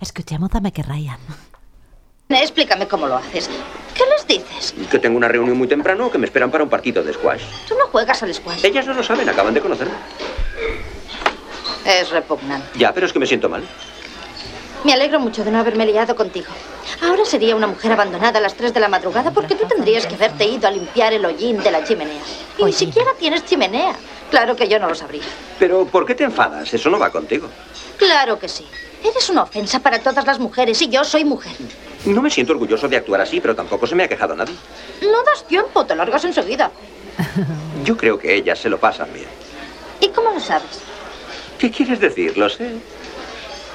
Escuchemos a que Ryan. Explícame cómo lo haces. ¿Qué les dices? Que tengo una reunión muy temprano o que me esperan para un partido de squash. Tú no juegas al squash. Ellas no lo saben, acaban de conocerme. Es repugnante. Ya, pero es que me siento mal. Me alegro mucho de no haberme liado contigo. Ahora sería una mujer abandonada a las 3 de la madrugada porque tú tendrías que haberte ido a limpiar el hollín de la chimenea. Y ni siquiera tienes chimenea. Claro que yo no lo sabría. Pero, ¿por qué te enfadas? Eso no va contigo. Claro que sí. Eres una ofensa para todas las mujeres y yo soy mujer. No me siento orgulloso de actuar así, pero tampoco se me ha quejado nadie. No das tiempo, te largas enseguida. Yo creo que ellas se lo pasan bien. ¿Y cómo lo sabes? ¿Qué quieres decir? Lo sé.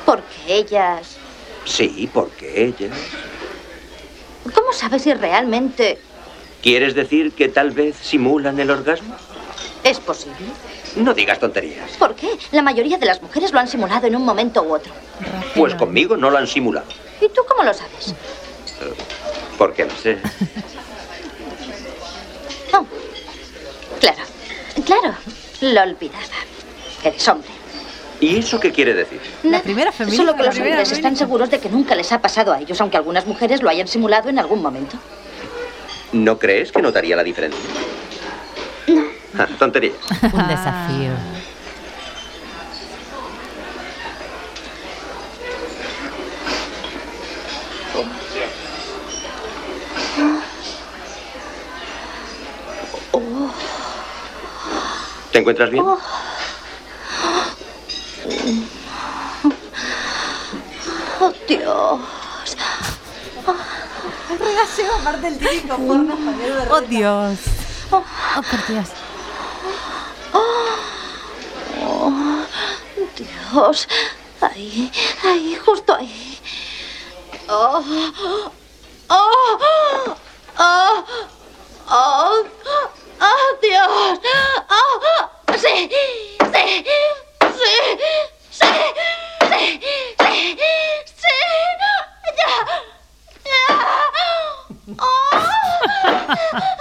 Porque ellas... Sí, porque ellas... ¿Cómo sabes si realmente ¿Quieres decir que tal vez simulan el orgasmo? Es posible? No digas tonterías. ¿Por qué? La mayoría de las mujeres lo han simulado en un momento u otro. Pues conmigo no lo han simulado. ¿Y tú cómo lo sabes? Porque lo sé. Oh, claro, claro, lo olvidaba. Eres hombre. ¿Y eso qué quiere decir? Nada, primera feminista, Solo que la los hombres están seguros de que nunca les ha pasado a ellos, aunque algunas mujeres lo hayan simulado en algún momento. ¿No crees que notaría la diferencia? Ah, tonterías. Un desafío. ¿Te encuentras bien? Oh, Dios. Oh, Dios. Oh, por Dios. Dios. Ahí, ahí, justo ahí. Oh, oh, oh, oh, oh, Dios. Oh, sí, sí, sí, sí, sí, sí, sí, ya, ya. Oh,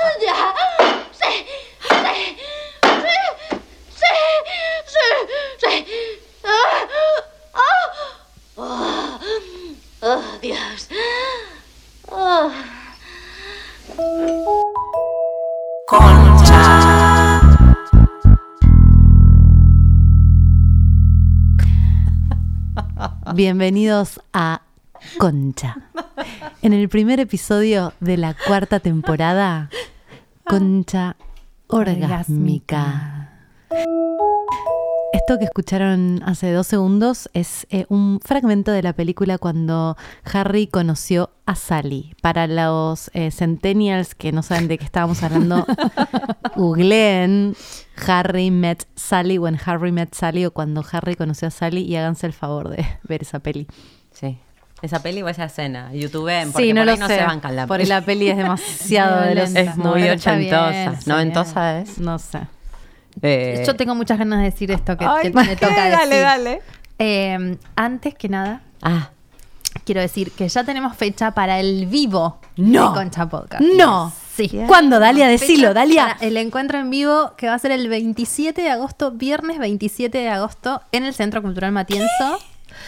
Bienvenidos a Concha. En el primer episodio de la cuarta temporada, Concha Orgásmica. Esto que escucharon hace dos segundos es eh, un fragmento de la película cuando Harry conoció a Sally. Para los eh, centennials que no saben de qué estábamos hablando, googleen Harry met Sally, when Harry met Sally o cuando Harry conoció a Sally y háganse el favor de ver esa peli. Sí. Esa peli o esa escena. YouTube, porque Sí, no por lo ahí no sé. se bancan la porque la peli es demasiado Es violenta. Es muy No, bien, ochentosa. Noventosa es. No sé. Eh, Yo tengo muchas ganas de decir esto que, Ay, que me toca decir. dale, dale. Eh, antes que nada, Ah, quiero decir que ya tenemos fecha para el vivo No. de Concha Podcast. No. Sí. ¿Cuándo, Dalia? Decilo, Dalia. para El encuentro en vivo que va a ser el 27 de agosto, viernes 27 de agosto, en el Centro Cultural Matienzo.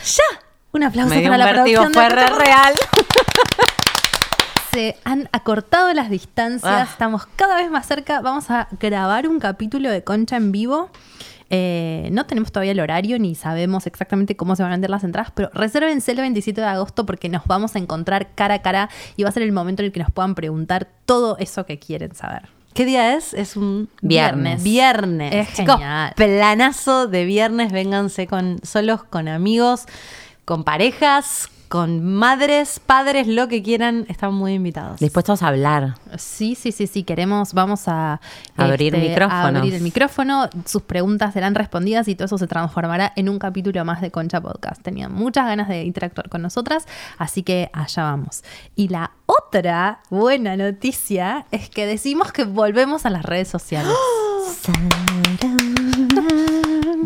¡Ya! Un aplauso me dio para un la producción fue de real. Se han acortado las distancias, Ah. estamos cada vez más cerca. Vamos a grabar un capítulo de Concha en vivo. Eh, no tenemos todavía el horario ni sabemos exactamente cómo se van a vender las entradas, pero resérvense el 27 de agosto porque nos vamos a encontrar cara a cara y va a ser el momento en el que nos puedan preguntar todo eso que quieren saber. ¿Qué día es? Es un Viernes. Viernes. Es Chicos, genial. planazo de viernes. Vénganse con solos, con amigos, con parejas, con madres, padres, lo que quieran. Están muy invitados. Dispuestos a hablar. Sí, sí, sí, sí, queremos, vamos a este, Abrir micrófonos. abrir el micrófono, sus preguntas serán respondidas y todo eso se transformará en un capítulo más de Concha Podcast. Tenían muchas ganas de interactuar con nosotras, así que allá vamos. Y la otra buena noticia es que decimos que volvemos a las redes sociales.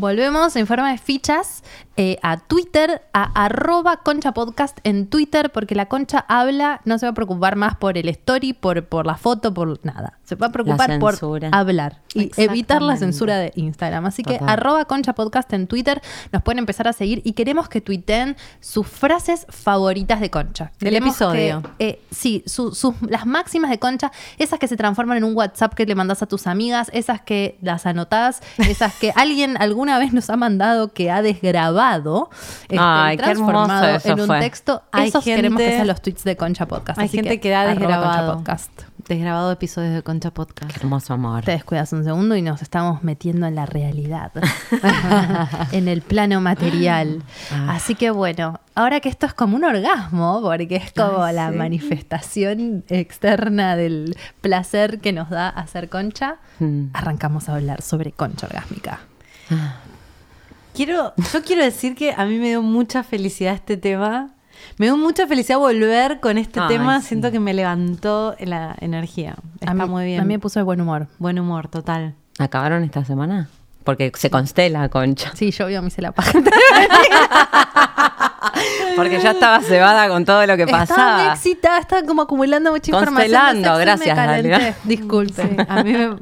Volvemos en forma de fichas eh, a Twitter, a arroba concha podcast en Twitter, porque la concha habla, no se va a preocupar más por el story, por, por la foto, por nada. Se va a preocupar por hablar y evitar la censura de Instagram. Así que Total. arroba concha podcast en Twitter, nos pueden empezar a seguir y queremos que tuiteen sus frases favoritas de concha. Del episodio. que, eh, sí, su- sus- las máximas de concha, esas que se transforman en un WhatsApp que le mandas a tus amigas, esas que las anotás, esas que alguien alguna vez nos ha mandado que ha desgrabado, este, Ay, qué transformado eso en un fue. texto. Hay Esos queremos que gente- sean los tweets de Concha Podcast. Hay así gente que, arroba Concha desgrabado. Podcast. Desgrabado episodios de Concha Podcast. Qué hermoso amor. Te descuidas un segundo y nos estamos metiendo en la realidad, en el plano material. Ah. Así que bueno, ahora que esto es como un orgasmo, porque es como Ay, la sí. manifestación externa del placer que nos da hacer concha, Mm. arrancamos a hablar sobre concha orgásmica. Quiero, yo quiero decir que a mí me dio mucha felicidad este tema. Me dio mucha felicidad volver con este Ay, tema. sí. Siento que me levantó la energía. Está a mí, muy bien. A mí me puso de buen humor. Buen humor, total. ¿Acabaron esta semana? Porque se constela, concha. Sí, yo a mí se la paja. Porque ya estaba cebada con todo lo que Estaba pasaba. excitada, estaba como acumulando mucha información. Constelando, gracias. Dalia. Disculpe. Sí, a mí me...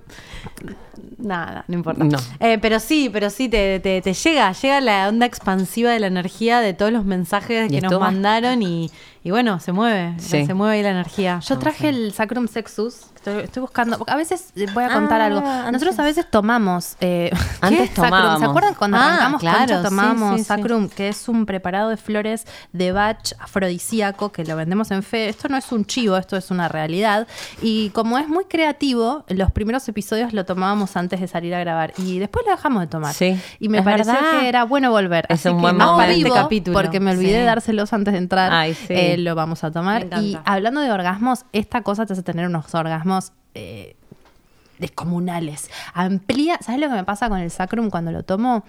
Nada, no importa. No. Eh, pero sí, pero sí, te, te- te llega, llega la onda expansiva de la energía de todos los mensajes ¿Y que nos mandaron y, y bueno, se mueve, Sí. se mueve ahí la energía. Yo traje el Sacrum Sexus. Estoy, estoy buscando. A veces eh, voy a contar Ah, algo. Nosotros a veces tomamos. eh, Antes ¿qué es Sacrum? tomábamos. ¿Se acuerdan cuando Ah, arrancamos claro, Concha sí, tomamos sí, sí. Sacrum, que es un preparado de flores de batch afrodisíaco que lo vendemos en fe? Esto no es un chivo, esto es una realidad. Y como es muy creativo, los primeros episodios lo tomábamos antes de salir a grabar y después lo dejamos de tomar. Sí, Y me es pareció verdad. que era bueno volver. Es Así un que buen no momento. vivo, capítulo. porque me olvidé Sí. de dárselos antes de entrar. Ay, sí. eh, lo vamos a tomar. Y hablando de orgasmos, esta cosa te hace tener unos orgasmos eh, descomunales. Amplía, ¿sabes lo que me pasa con el sacrum cuando lo tomo?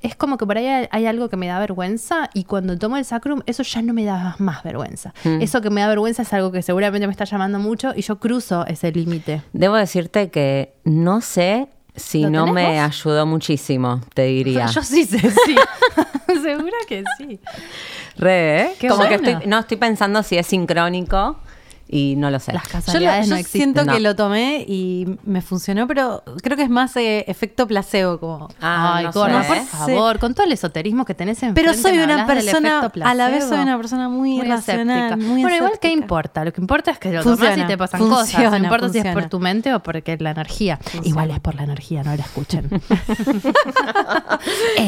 Es como que por ahí hay, hay algo que me da vergüenza y cuando tomo el sacrum eso ya no me da más vergüenza. Mm. Eso que me da vergüenza es algo que seguramente me está llamando mucho y yo cruzo ese límite. Debo decirte que no sé si ¿Lo no me vos? ayudó muchísimo, te diría. Yo sí sé, sí. Segura que sí. Re, ¿eh? Como que estoy, no estoy pensando si es sincrónico y no lo sé. Las Yo, lo- casualidades yo no existen. siento No. que lo tomé y me funcionó, pero creo que es más eh, efecto placebo, como Ah, Ay, no Gorda, sé. por favor, con todo el esoterismo que tenés en Pero soy una persona, a la vez soy una persona persona muy, racional, muy bueno, igual que escéptica. importa, lo que importa es que lo Funciona, tomás y te pasan cosas. funciona, No importa si es por tu mente o porque es la energía. Igual es por la energía, no la escuchen.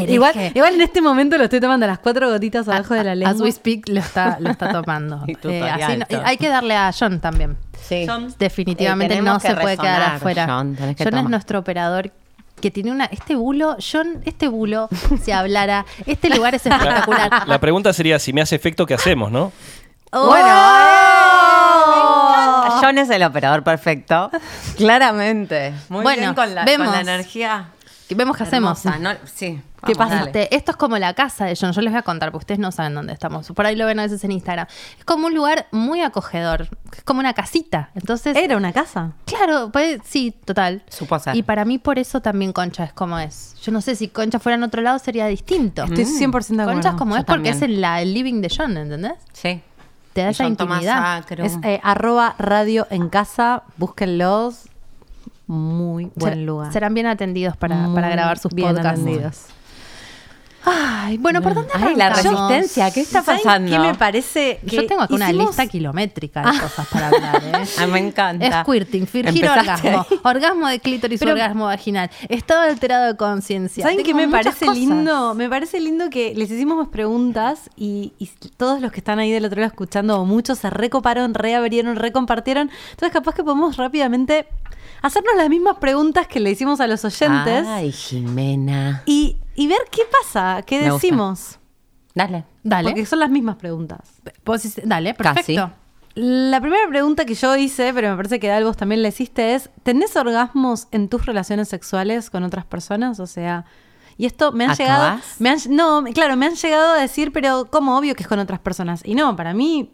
Igual, igual en este momento lo estoy tomando las cuatro gotitas abajo de la lengua. As we speak lo está, lo está tomando. Y Eh, así hay que darle a John también. Sí. Definitivamente Eh, tenemos no se puede quedar afuera. John, tenés que John es nuestro operador que tiene una. Este bulo, John, este bulo, si hablara, este lugar es espectacular. La pregunta sería, si me hace efecto, ¿qué hacemos, no? Bueno, ¡Oh! John es el operador perfecto. Claramente. Muy Bueno, bien con la, vemos. con la energía. Vemos qué hacemos. hermosa. No, sí. ¿Qué pasa? dale. Esto es como la casa de John. Yo les voy a contar, porque ustedes no saben dónde estamos. Por ahí lo ven a veces en Instagram. Es como un lugar muy acogedor. Es como una casita. Entonces, Era una casa. claro, pues, sí, total. Supo ser. Y para mí, por eso también Concha es como es. Yo no sé si Concha fuera en otro lado sería distinto. Estoy 100% de acuerdo. Concha es como yo es porque también. es en la, el living de John, ¿entendés? Sí. Te da Y esa intimidad. Es eh, arroba radio en casa, búsquenlos. Muy buen Ser- lugar. Serán bien atendidos para, para grabar sus bien podcasts. atendidos. Ay, bueno, ¿por dónde Ay, la resistencia, ¿qué está ¿Saben pasando? ¿Qué me parece? Que Yo tengo acá una lista kilométrica de cosas para hablar, ¿eh? Ay, me encanta. Squirting, fingir orgasmo, ahí. orgasmo de clítoris, Pero- orgasmo vaginal, estado alterado de conciencia. ¿Saben qué me parece cosas. lindo? Me parece lindo que les hicimos más preguntas y, y todos los que están ahí del otro lado escuchando, o muchos se recoparon, reabrieron, recompartieron. Entonces, capaz que podemos rápidamente hacernos las mismas preguntas que le hicimos a los oyentes Ay, Jimena. y, y ver qué pasa, qué Me gusta. decimos. Dale. Dale, Porque son las mismas preguntas. Dale, perfecto. Casi. La primera pregunta que yo hice, pero me parece que Dal vos también la hiciste, es: ¿tenés orgasmos en tus relaciones sexuales con otras personas? O sea, y esto me han ¿Acabás? llegado. Me han, no, claro, me han llegado a decir, pero como obvio que es con otras personas. Y no, para mí,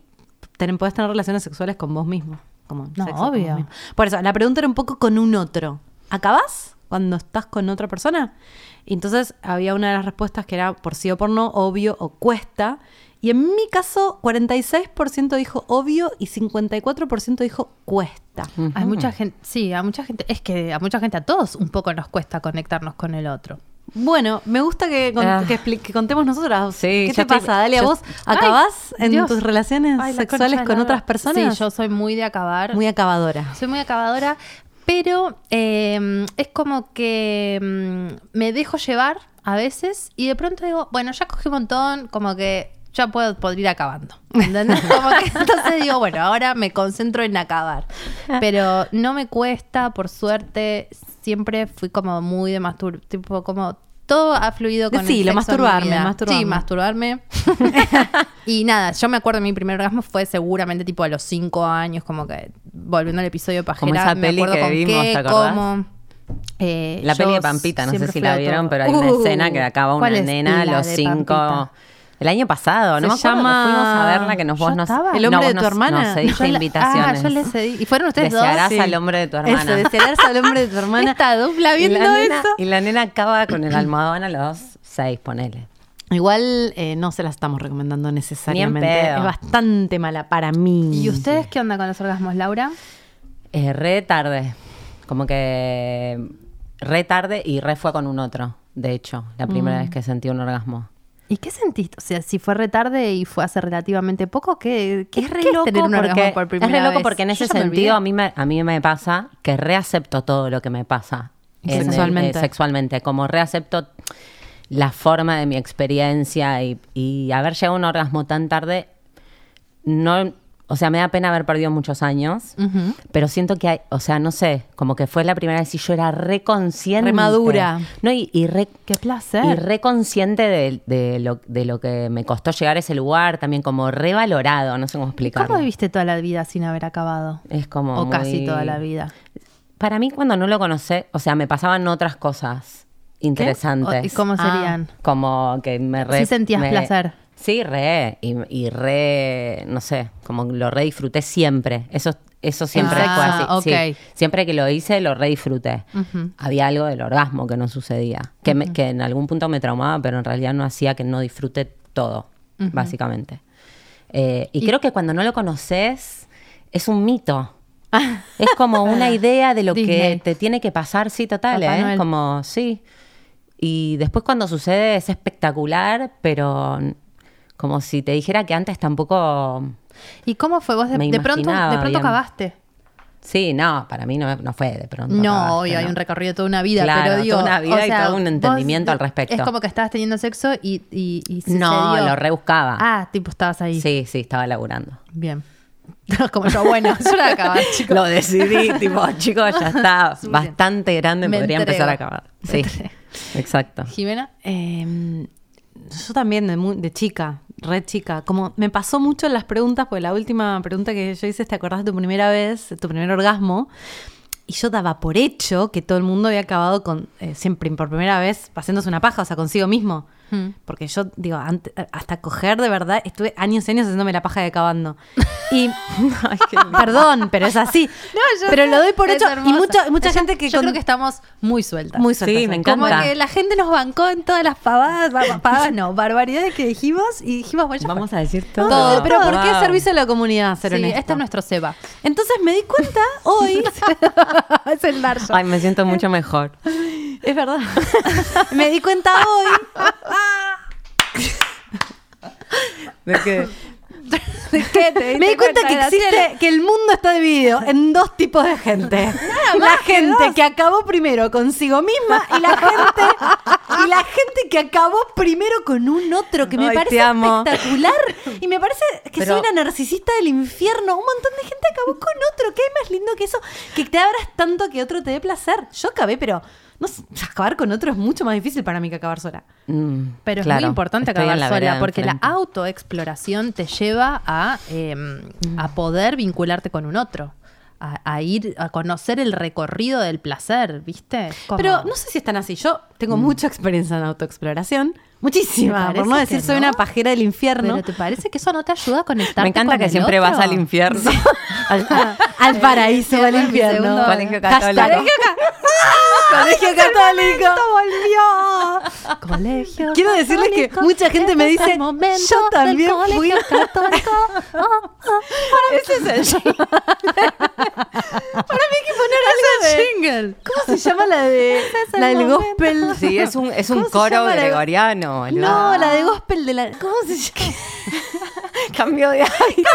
ten, podés tener relaciones sexuales con vos mismo. Como No, sexo obvio. Por eso, la pregunta era un poco con un otro. ¿Acabás cuando estás con otra persona? Y entonces había una de las respuestas que era por sí o por no, obvio o cuesta. Y en mi caso, 46% dijo obvio y 54% dijo cuesta. Hay mucha gente, sí, a mucha gente, es que a mucha gente, a todos un poco nos cuesta conectarnos con el otro. Bueno, me gusta que, con- Ah. que, expli- que contemos nosotras. Sí, ¿Qué te estoy- pasa, Dalia? yo- ¿Vos acabás en Dios. tus relaciones Ay, sexuales con otras personas? Sí, yo soy muy de acabar. Muy acabadora. Soy muy acabadora, pero eh, es como que mm, me dejo llevar a veces y de pronto digo, bueno, ya cogí un montón, como que ya puedo, ir acabando. ¿entendés? Como que entonces digo, bueno, ahora me concentro en acabar. Pero no me cuesta, por suerte, siempre fui como muy de mastur, tipo como todo ha fluido con Decilo, el sexo en mi masturbarme. Sí, masturbarme. y nada, yo me acuerdo mi primer orgasmo fue seguramente tipo a los cinco años, como que volviendo al episodio Como pajera, esa me peli acuerdo que con vimos, qué, ¿te acordás? cómo. Eh, La peli de Pampita, no sé si la vieron, pero hay una Uh, escena que acaba una ¿cuál es nena a los cinco. Pampita? El año pasado, no Se me acuerdo llama- que fuimos a verla, que nos vos estaba. ¿El no, hombre vos de tu nos- hermana? Cediste Yo invitaciones. Ah, yo les cedí. ¿Y fueron ustedes dos? Desearás Sí. al hombre de tu hermana. Eso, desearás al hombre de tu hermana. Esta dupla y, viendo nena, eso. y la nena acaba con el almohadón a los seis, ponele. Igual eh, no se la estamos recomendando necesariamente. Es bastante mala para mí. ¿Y ustedes qué onda con los orgasmos, Laura? Eh, re tarde. Como que re tarde y re fue con un otro, de hecho, la primera Mm. vez que sentí un orgasmo. ¿Y qué sentiste? O sea, si fue retarde y fue hace relativamente poco, ¿qué, qué es re qué loco tener un orgasmo porque, por primera es re loco vez? porque en ese sentido a mí me, a mí me pasa que reacepto todo lo que me pasa en el- Sexualmente. eh, sexualmente como reacepto la forma de mi experiencia y, y haber llegado a un orgasmo tan tarde no o sea me da pena haber perdido muchos años pero siento que hay o sea no sé como que fue la primera vez y yo era re consciente Re madura. no y, y re Qué placer. y re consciente de, de lo, de lo que me costó llegar a ese lugar, también como revalorado, no sé cómo explicarlo. ¿Cómo viviste toda la vida sin haber acabado? Es como. o casi toda la vida. Para mí, cuando no lo conocé, o sea, me pasaban otras cosas interesantes. ¿Y cómo Ah. serían? Como que me re. Sí sentías me- placer. Sí, re. Y, y re. No sé, como lo re disfruté siempre. Eso, eso siempre Ah, fue así. sí. Siempre que lo hice, lo re disfruté. Había algo del orgasmo que no sucedía. Que, me- que en algún punto me traumaba, pero en realidad no hacía que no disfrute todo, básicamente. Eh, y, creo que cuando no lo conoces, es un mito. es como una idea de lo Disney. que te tiene que pasar, sí, total, Papá ¿eh? Noel. Como, sí. Y después cuando sucede es espectacular, pero como si te dijera que antes tampoco... ¿Y cómo fue? Vos de, de pronto, de pronto acabaste. Sí, no, para mí no, no fue de pronto. No, acabaste, obvio, hay un recorrido de toda una vida, Claro, pero digo. toda una vida o y todo un entendimiento al respecto. Es como que estabas teniendo sexo y, y, y No, lo rebuscaba. Ah, tipo, estabas ahí. Sí, sí, estaba laburando. Bien. como yo, bueno, yo la acabé, chicos. Lo decidí, tipo, chicos, ya está bastante grande, Me podría entrego. empezar a acabar. Sí, entrego. exacto. Jimena. Eh, yo también, de, de chica, red chica. Como me pasó mucho en las preguntas, porque la última pregunta que yo hice ¿te acordás de tu primera vez, tu primer orgasmo? Y yo daba por hecho que todo el mundo había acabado con, eh, siempre por primera vez, haciéndose una paja, o sea, consigo mismo. Hmm. Porque yo, digo, ante- hasta coger de verdad, estuve años y años haciéndome la paja y acabando. Y, perdón, pero es así. yo pero sé, lo doy por hecho. Y mucha, mucha Yo- gente que. Yo con- creo que estamos muy sueltas. muy sueltas, Sí, me ¿eh? encanta. Como que la gente nos bancó en todas las pavadas, pavadas no, barbaridades que dijimos y dijimos, bueno. Vamos a decir todo. Todo, pero ¿por qué Wow. servicio a la comunidad, ser Sí, este es nuestro Seba. Entonces me di cuenta hoy, es el Darjo. Ay, me siento mucho mejor. Es verdad, me di cuenta hoy ¿De qué? ¿De qué te Me di cuenta que existe, que el mundo está dividido en dos tipos de gente. La gente que acabó primero consigo misma y la gente y la gente que acabó primero con un otro, que me Ay, parece espectacular. Y me parece que Pero- soy una narcisista del infierno. Un montón de gente acabó con otro. ¿Qué hay más lindo que eso? Que te abras tanto que otro te dé placer. Yo acabé, pero no sé, acabar con otro es mucho más difícil para mí que acabar sola. Mm, Pero es muy importante acabar la sola, porque la autoexploración te lleva a, eh, a poder vincularte con un otro. A, a ir a conocer el recorrido del placer, ¿viste? Pero no sé si están así. Yo tengo mucha experiencia en autoexploración. Muchísima. ¿Te Por no decir soy no? una pajera del infierno. ¿Pero te parece que eso no te ayuda a conectarte Me encanta con que el siempre otro? vas al infierno. al, al paraíso, Sí, al infierno. segundo- Colegio católico. Colegio Católico. volvió. Colegio Quiero decirles que mucha gente me este es dice, yo también Colegio fui. Católico. Oh, oh. Ese es el jingle. Para mí hay que poner algo de... jingle. ¿Cómo se llama la de la del gospel? Sí, es un, es un ¿Cómo se la-. No, la de gospel de la. ¿Cómo se llama? Cambio de hábito.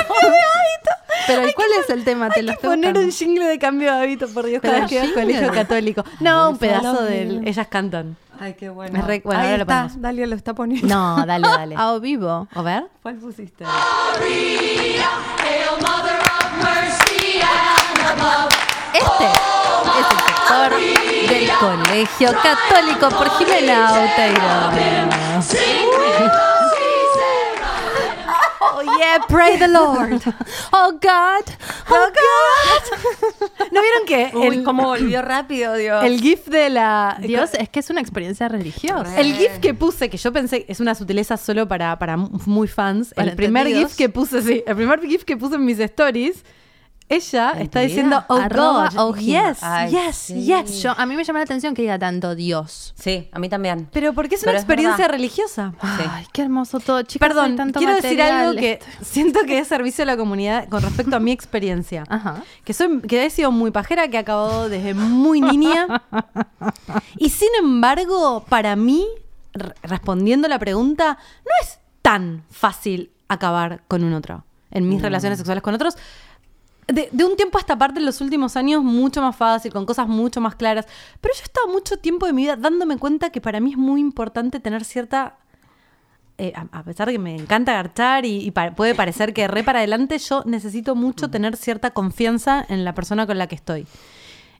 Pero ¿y ¿cuál es el tema? Te lo Hay que estoy poner un jingle de cambio de hábito, por Dios, Pero cada vez que vas colegio católico. No, un pedazo me. Ellas cantan. Ay, qué bueno. Es re- bueno, Ahí ahora lo está, ponemos. Dalia lo está poniendo. No, dale, dale. A vivo. A ver. ¿Cuál pusiste? Este es el sector del Colegio Católico por Jimena Oteiro. Oh, yeah, pray the Lord. Oh God, oh God. ¿No vieron que Uy, el, cómo volvió rápido, Dios. el GIF de la. Dios, es que es una experiencia religiosa. El GIF que puse, que yo pensé es una sutileza solo para, para muy fans. Para el primer. GIF que puse, sí, el primer GIF que puse en mis stories, ella ¿En está diciendo, oh Arroba God, oh yes, Ay, yes, sí. yes. Yo, a mí me llama la atención que diga tanto Dios. Sí, a mí también. Pero porque es una es experiencia verdad. religiosa. Ay, qué hermoso todo, chicas. Perdón, tanto quiero decir algo que siento que es servicio a la comunidad con respecto a mi experiencia. Ajá. Que, soy, que he sido muy pajera, que he acabado desde muy niña. y sin embargo, para mí, respondiendo la pregunta, no es tan fácil acabar con un otro. En mis relaciones sexuales con otros. De, de un tiempo a esta parte, en los últimos años, mucho más fácil, con cosas mucho más claras. Pero yo he estado mucho tiempo de mi vida dándome cuenta que para mí es muy importante tener cierta eh, a, a pesar de que me encanta garchar y, y pa- puede parecer que re para adelante, yo necesito mucho tener cierta confianza en la persona con la que estoy.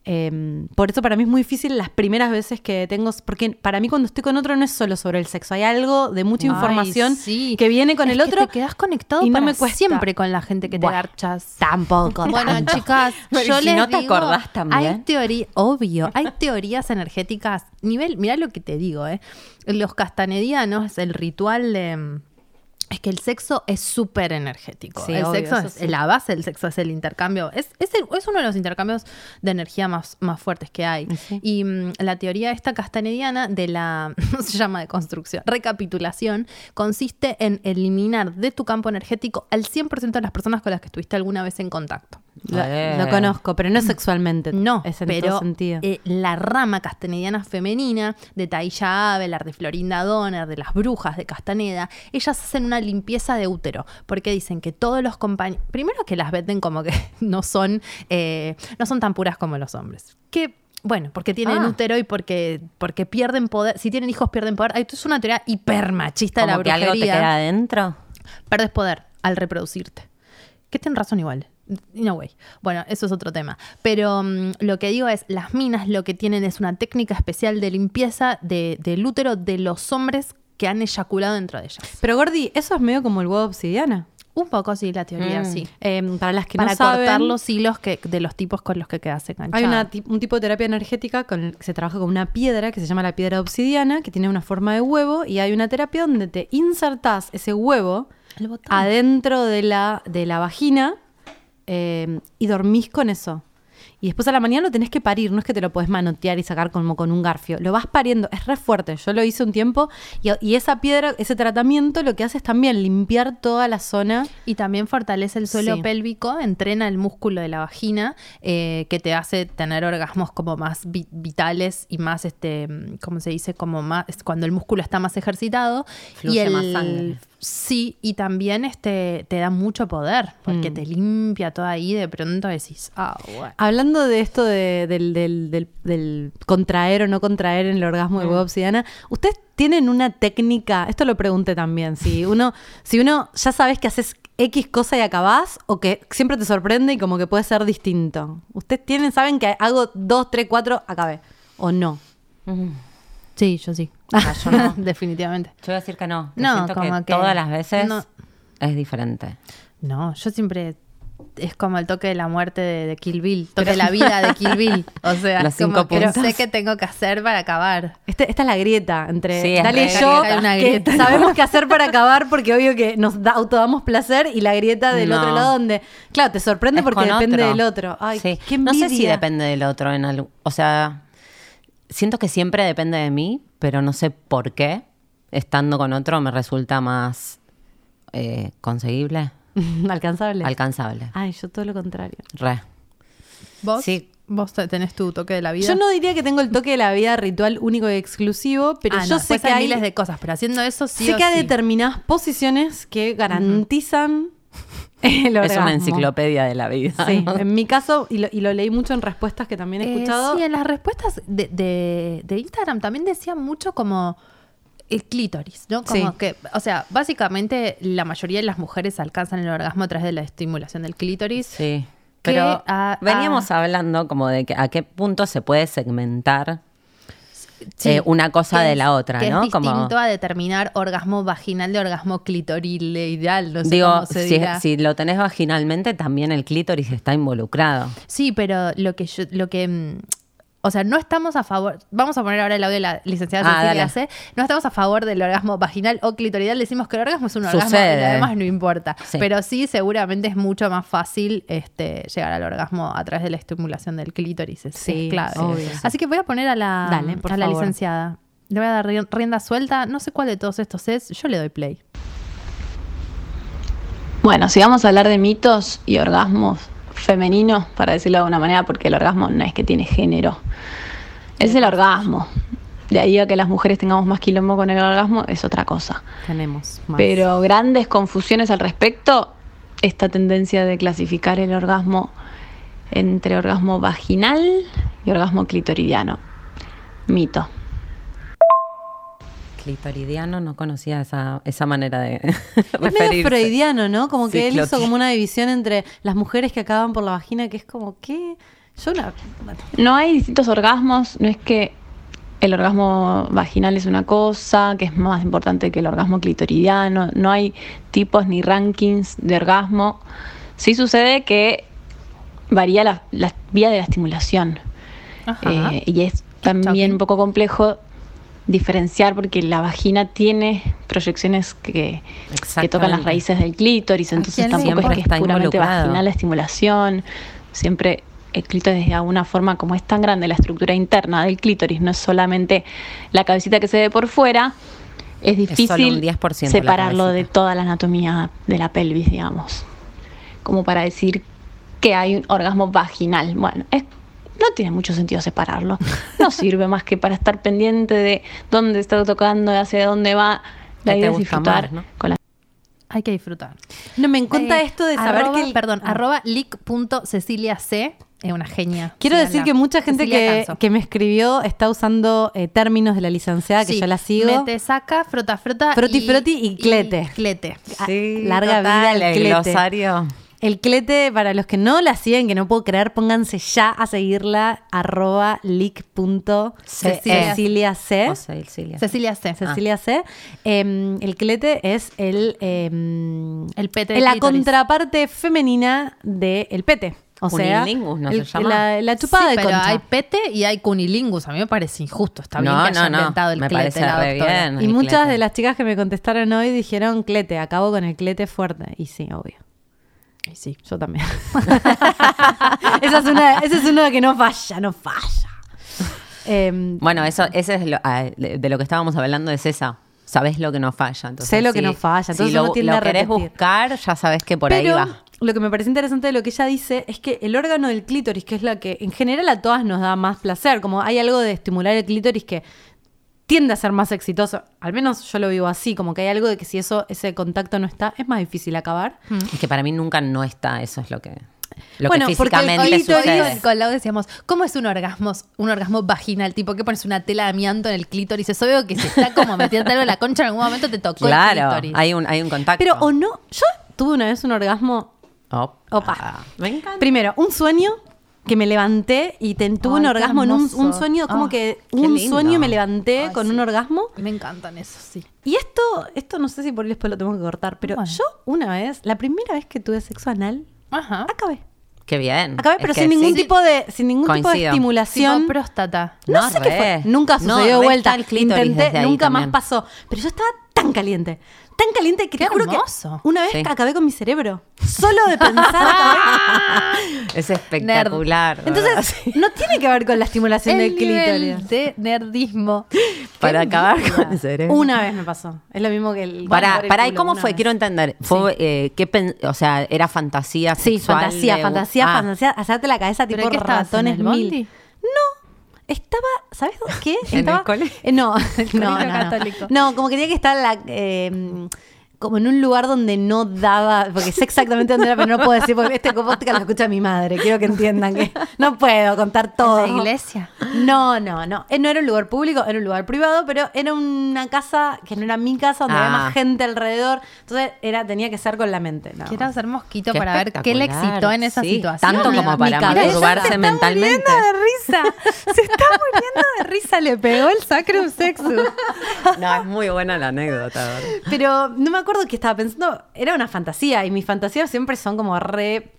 Eh, por eso para mí es muy difícil las primeras veces que tengo, porque para mí cuando estoy con otro no es solo sobre el sexo, hay algo de mucha Ay, información sí. que viene con Es el que otro te quedas conectado y no para me cuesta. siempre con la gente que te Bueno, garchas. Tampoco. Bueno, tanto. chicas, Pero ¿y yo si les no te digo, acordás también? Hay teoría, obvio, hay teorías energéticas. Nivel, mira lo que te digo, ¿eh? Los castanedianos, el ritual de. Es que el sexo es súper energético. Sí, el obvio, sexo es, sí. la base del sexo es el intercambio. Es, es, el- es uno de los intercambios de energía más, más fuertes que hay. Sí. Y mm, la teoría esta castanediana de la, se llama de construcción, recapitulación, consiste en eliminar de tu campo energético al 100% de las personas con las que estuviste alguna vez en contacto. Lo, lo conozco, pero no sexualmente. No, es en pero todo sentido. eh, la rama castanediana femenina de Tailla Avelar, de Florinda Donner, de las brujas de Castaneda, ellas hacen una limpieza de útero, porque dicen que todos los compañeros, primero que las venden como que no son, eh, no son tan puras como los hombres. Que bueno, porque tienen Ah. útero y porque, porque pierden poder. Si tienen hijos, pierden poder. Esto es una teoría hipermachista de la Como que brujería. algo te queda adentro. Perdes poder al reproducirte. Que tienen razón igual. No way. Bueno, eso es otro tema. Pero mm, lo que digo es, las minas lo que tienen es una técnica especial de limpieza de- del útero de los hombres que han eyaculado dentro de ellas. Pero Gordi, eso es medio como el huevo obsidiana. Un poco sí, la teoría, Mm. sí. Eh, para las que Para no saben, cortar los hilos que, de los tipos con los que quedas enganchada. Hay una un tipo de terapia energética con que se trabaja con una piedra que se llama la piedra obsidiana, que tiene una forma de huevo, y hay una terapia donde te insertás ese huevo adentro de la, de la vagina eh, y dormís con eso. Y después a la mañana lo tenés que parir, no es que te lo podés manotear y sacar como con un garfio. Lo vas pariendo, es re fuerte. Yo lo hice un tiempo y, y esa piedra, ese tratamiento lo que hace es también limpiar toda la zona. Y también fortalece el suelo Sí. pélvico, entrena el músculo de la vagina, eh, que te hace tener orgasmos como más vi- vitales y más, este, mm, ¿cómo se dice? Como más, es cuando el músculo está más ejercitado. Fluye y el, más sangre. Sí, y también este, te da mucho poder, porque Mm. te limpia todo ahí, de pronto decís, ah, bueno. Hablando de esto de- del, del- del- del contraer o no contraer en el orgasmo de huevo obsidiana, ¿ustedes tienen una técnica? Esto lo pregunté también, si uno, si uno ya sabes que haces X cosa y acabás, o que siempre te sorprende y como que puede ser distinto. ¿Ustedes tienen, saben que hago dos, tres, cuatro, acabé? ¿O no? Sí, yo sí. Ah, yo no. Definitivamente. Yo voy a decir que no. que No, siento como que- todas las veces no. es diferente. No, yo siempre es como el toque de la muerte de, de Kill Bill, toque de la vida de Kill Bill. O sea, Los como cinco que puntos. sé qué tengo que hacer para acabar. Este- esta es la grieta entre Sí, Dale y yo, grieta. Que grieta, ¿no? sabemos qué hacer para acabar porque obvio que nos da, autodamos placer y la grieta del No. otro lado donde, claro, te sorprende Es porque depende otro. del otro. Ay, Sí. qué no sé si depende del otro en algo. O sea, siento que siempre depende de mí, pero no sé por qué. Estando con otro me resulta más eh, conseguible, Alcanzable. alcanzable. Ay, yo todo lo contrario. Re. ¿Vos? Sí. ¿Vos te- tenés tu toque de la vida? Yo no diría que tengo el toque de la vida ritual único y exclusivo, pero Ah, yo no, sé que hay miles de cosas, pero haciendo eso sí sé o que hay sí. determinadas posiciones que garantizan. Es una enciclopedia de la vida. Sí, ¿no? en mi caso, y lo, y lo leí mucho en respuestas que también he Eh, escuchado. sí, en las respuestas de, de- de Instagram también decían mucho como el clítoris, ¿no? Como Sí. que, o sea, básicamente la mayoría de las mujeres alcanzan el orgasmo a través de la estimulación del clítoris. Sí. que Pero a- veníamos a- hablando como de que a qué punto se puede segmentar Sí, eh, una cosa de la otra, que ¿no? Es Como- distinto a determinar orgasmo vaginal de orgasmo clitorileal, no sé Digo, cómo se si, dirá. si lo tenés vaginalmente, también el clítoris está involucrado. Sí, pero lo que yo, lo que mm, o sea, no estamos a favor, vamos a poner ahora el audio de la licenciada Ah, Cecilia dale. C. No estamos a favor del orgasmo vaginal o clitorial, decimos que el orgasmo es un orgasmo y Sucede. lo demás no importa. Sí. Pero sí, seguramente es mucho más fácil este, llegar al orgasmo a través de la estimulación del clítoris. Es, Sí, es clave. obvio. Así que voy a poner a la, Dale, por a la favor. licenciada. Le voy a dar ri- rienda suelta. No sé cuál de todos estos es. Yo le doy play. Bueno, si vamos a hablar de mitos y orgasmos femeninos, para decirlo de alguna manera, porque el orgasmo no es que tiene género, es el orgasmo. De ahí a que las mujeres tengamos más quilombo con el orgasmo es otra cosa. Tenemos más. Pero grandes confusiones al respecto, esta tendencia de clasificar el orgasmo entre orgasmo vaginal y orgasmo clitoridiano. Mito. Clitoridiano, no conocía esa, esa manera de Es medio freudiano, ¿no? Como que él hizo como una división entre las mujeres que acaban por la vagina, que es como, ¿qué? Yo bueno, No hay distintos orgasmos, no es que el orgasmo vaginal es una cosa, que es más importante que el orgasmo clitoridiano, no hay tipos ni rankings de orgasmo. Sí sucede que varía la, la vía de la estimulación Ajá. Eh, y es también un poco complejo diferenciar porque la vagina tiene proyecciones que, que tocan las raíces del clítoris, entonces tampoco es que es puramente vaginal la estimulación, siempre el clítoris de alguna forma, como es tan grande la estructura interna del clítoris, no es solamente la cabecita que se ve por fuera, es solo difícil un 10% la separarlo de toda la anatomía de la pelvis, digamos, como para decir que hay un orgasmo vaginal. Bueno, es, no tiene mucho sentido separarlo. No sirve más que para estar pendiente de dónde está tocando, hacia dónde va. La ¿Qué te idea es disfrutar más, no? con la Hay que disfrutar. No, me encanta Eh, esto de saber arroba- que... el- Perdón, Ah. arroba leak.ceciliac. Es una genia. Quiero decir que mucha gente que, que me escribió está usando eh, términos de la licenciada que Sí, yo la sigo. Mete, saca, frota, frota. Froti, froti y clete. clete. Ah, larga vida total, el clete. glosario. El clete, para los que no la siguen, que no puedo creer, pónganse ya a seguirla, arroba leak.cecilia C. O sea, Cecilia. Cecilia C. Cecilia C. Em, el clete es el, em, El pete de la contraparte femenina del pete. O sea, Cunilingus, ¿no el- se llama? La, la chupada Sí, de pero concha. hay pete y hay cunilingus. A mí me parece injusto. Está bien No, que haya no, no. inventado el Me clete parece la re doctora. bien. Y el muchas clete. de las chicas que me contestaron hoy dijeron clete, acabo con el clete fuerte. Y sí, obvio. Sí. Yo también. esa, es una, esa es una que no falla, no falla. Em, Bueno, eso, ese es lo, ah, de lo que estábamos hablando es esa. Sabes lo que no falla. Entonces, Sé lo que si- no falla, Si entonces lo, tiende lo a querés buscar, ya sabes que por ahí va. lo que me parece interesante de lo que ella dice es que el órgano del clítoris, que es la que en general a todas nos da más placer, como hay algo de estimular el clítoris que tiende a ser más exitoso, al menos yo lo vivo así, como que hay algo de que si eso ese contacto no está, es más difícil acabar. Es que para mí nunca no está, eso es lo que, lo Bueno, que porque el físicamente clítoris- sucede. Con Lau decíamos, ¿cómo es un orgasmo, un orgasmo vaginal? Tipo, ¿qué pones una tela de amianto en el clítoris? Es obvio que si está como metiendo algo en la concha, en algún momento te tocó el Claro, clítoris. hay un, hay un contacto. Pero o no, yo tuve una vez un orgasmo, Opa. Opa. Me encanta. primero, un sueño que me levanté y te- tuve Ay, un orgasmo en un, un sueño, como Ah, que un sueño y me levanté Ay, con sí. un orgasmo. Me encantan esos, sí. Y esto, esto no sé si por ahí después lo tengo que cortar, pero Bueno. yo una vez, la primera vez que tuve sexo anal, Ajá. acabé. Qué bien. Acabé, Es pero que sin ningún sí. tipo de, sin ningún tipo de Coincido. estimulación. Tipo próstata. No, No, sé qué fue. Nunca No, sucedió de re vuelta. Intenté, nunca también. más pasó. Pero yo estaba tan caliente, tan caliente que Qué te juro que una vez Sí. acabé con mi cerebro. Solo de pensar. acabé. Es espectacular. Entonces, no tiene que ver con la estimulación del El nivel clítoris. de nerdismo. Para Qué acabar con el cerebro. Una vez me pasó. Es lo mismo que el. Para, para, ¿y culo, cómo fue? vez. Quiero entender. Fue, eh, ¿qué pen- o sea, ¿era fantasía Sí, sexual fantasía, de- fantasía, Ah, fantasía. Hacerte la cabeza tipo ¿Pero qué estabas, en ratones el mil. bondi? Estaba, ¿sabes qué? ¿En Estaba, el cole? Eh, no, no, no, no. No, como que tenía que estar la, eh, como en un lugar donde no daba, porque sé exactamente dónde era, pero no puedo decir, porque este podcast lo escucha mi madre. Quiero que entiendan que no puedo contar todo. ¿En la iglesia? No, no, no. Eh, No era un lugar público, era un lugar privado, pero era una casa que no era mi casa, donde había Ah. más gente alrededor. Entonces era, tenía que ser con la mente. nada Quiero hacer mosquito Qué para ver qué le excitó en esa sí, situación. tanto como mi para masturbarse se está mentalmente. muriendo de risa. Se está muriendo de risa. Le pegó el sacrum sexus. No, es muy buena la anécdota, ¿verdad? Pero no me acuerdo qué estaba pensando. Era una fantasía y mis fantasías siempre son como re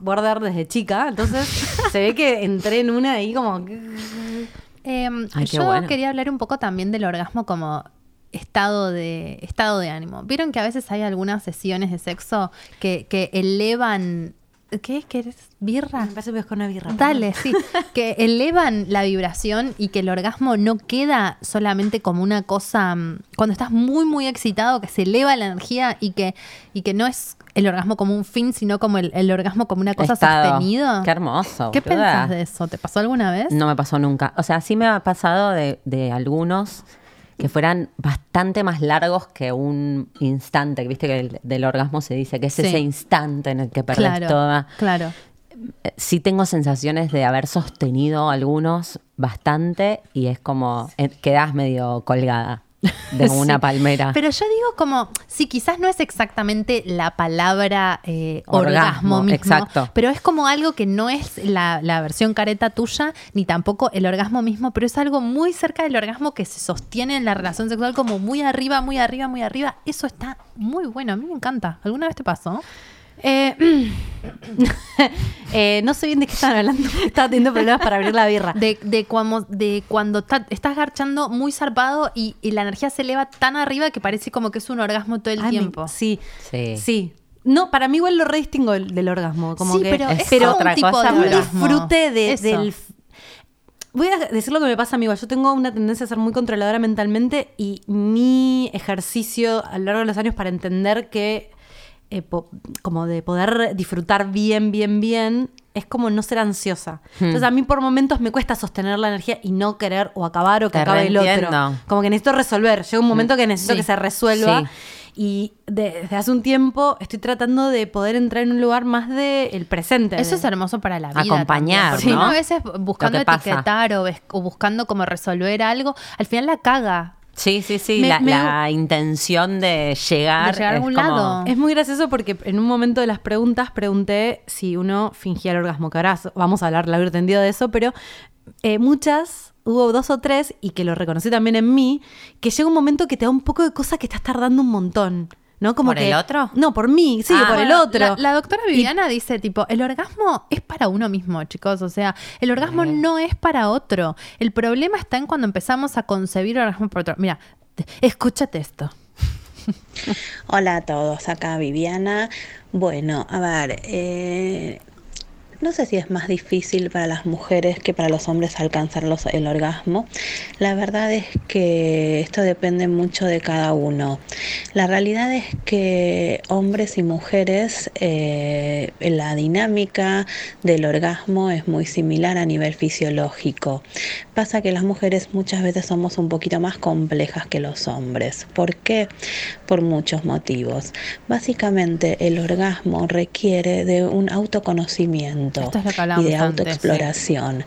border desde chica. Entonces se ve que entré en una ahí como. Ay, qué yo bueno. quería hablar un poco también del orgasmo como estado de estado de ánimo. Vieron que a veces hay algunas sesiones de sexo que, que elevan ¿Qué? ¿Quieres birra? Me parece que es con una birra. Dale, sí. Que elevan la vibración y que el orgasmo no queda solamente como una cosa. mm, Cuando estás muy, muy excitado, que se eleva la energía y que, y que no es el orgasmo como un fin, sino como el, el orgasmo como una cosa Estado. sostenida. Qué hermoso. ¿Qué boluda. pensás de eso? ¿Te pasó alguna vez? No me pasó nunca. O sea, sí me ha pasado de, de algunos que fueran bastante más largos que un instante. que Viste que el- del orgasmo se dice que es Sí. ese instante en el que perdés claro, toda. claro. Eh, Sí tengo sensaciones de haber sostenido algunos bastante y es como eh, quedás medio colgada de una Sí. palmera. Pero yo digo como, sí, quizás no es exactamente la palabra eh, Orgasmo, orgasmo, mismo, exacto. pero es como algo que no es la, la versión careta tuya, ni tampoco el orgasmo mismo, pero es algo muy cerca del orgasmo que se sostiene en la relación sexual como muy arriba, muy arriba, muy arriba. Eso está muy bueno, a mí me encanta. ¿Alguna vez te pasó? Eh, eh, no sé bien de qué estaban hablando. Estaba teniendo problemas para abrir la birra. De, de cuando, de cuando ta- estás garchando muy zarpado y, y la energía se eleva tan arriba que parece como que es un orgasmo todo el Ay, me- tiempo. sí, Sí. sí. No, para mí igual lo re distingo del, del orgasmo. Como Sí, que, pero es pero otra un tipo cosa, un disfrute de- del... Voy a decir lo que me pasa, amigo. Yo tengo una tendencia a ser muy controladora mentalmente y mi ejercicio a lo largo de los años para entender que eh, po- como de poder disfrutar bien, bien, bien, es como no ser ansiosa. Entonces a mí por momentos me cuesta sostener la energía y no querer o acabar o que Te acabe el otro. Como que necesito resolver. Llega un momento que necesito Sí. que se resuelva. Sí. Y de- desde hace un tiempo estoy tratando de poder entrar en un lugar más del el presente. Eso es hermoso para la vida. Acompañar, porque ¿no? a veces buscando etiquetar o, o buscando como resolver algo, al final la caga. Sí, sí, sí. Me- la, me- la intención de llegar, De llegar a es algún como- lado. Es muy gracioso porque en un momento de las preguntas pregunté si uno fingía el orgasmo, que ahora vamos a hablar largo tendido de eso, pero eh, muchas, hubo dos o tres, y que lo reconocí también en mí, que llega un momento que te da un poco de cosa que estás tardando un montón. ¿No? Como ¿Por que- el otro? No, por mí, sí, Ah. por el otro. La, la doctora Viviana dice, tipo, el orgasmo es para uno mismo, chicos. O sea, el orgasmo no es para otro. El problema está en cuando empezamos a concebir orgasmo por otro. Mira, te- escúchate esto. Hola a todos, acá Viviana. Bueno, a ver, eh, no sé si es más difícil para las mujeres que para los hombres alcanzar el orgasmo. La verdad es que esto depende mucho de cada uno. La realidad es que hombres y mujeres, eh, la dinámica del orgasmo es muy similar a nivel fisiológico. Pasa que las mujeres muchas veces somos un poquito más complejas que los hombres. ¿Por qué? Por muchos motivos. Básicamente el orgasmo requiere de un autoconocimiento es y de antes, autoexploración.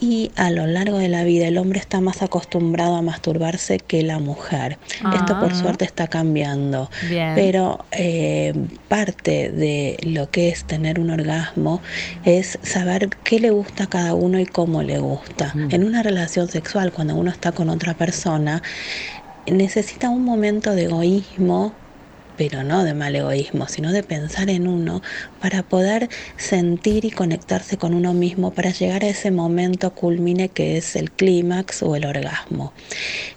Y a lo largo de la vida el hombre está más acostumbrado a masturbarse que la mujer. Esto por Ah. suerte está cambiando. Bien. Pero eh, parte de lo que es tener un orgasmo es saber qué le gusta a cada uno y cómo le gusta. En una relación sexual, cuando uno está con otra persona, necesita un momento de egoísmo pero no de mal egoísmo, sino de pensar en uno para poder sentir y conectarse con uno mismo para llegar a ese momento culmine que es el clímax o el orgasmo.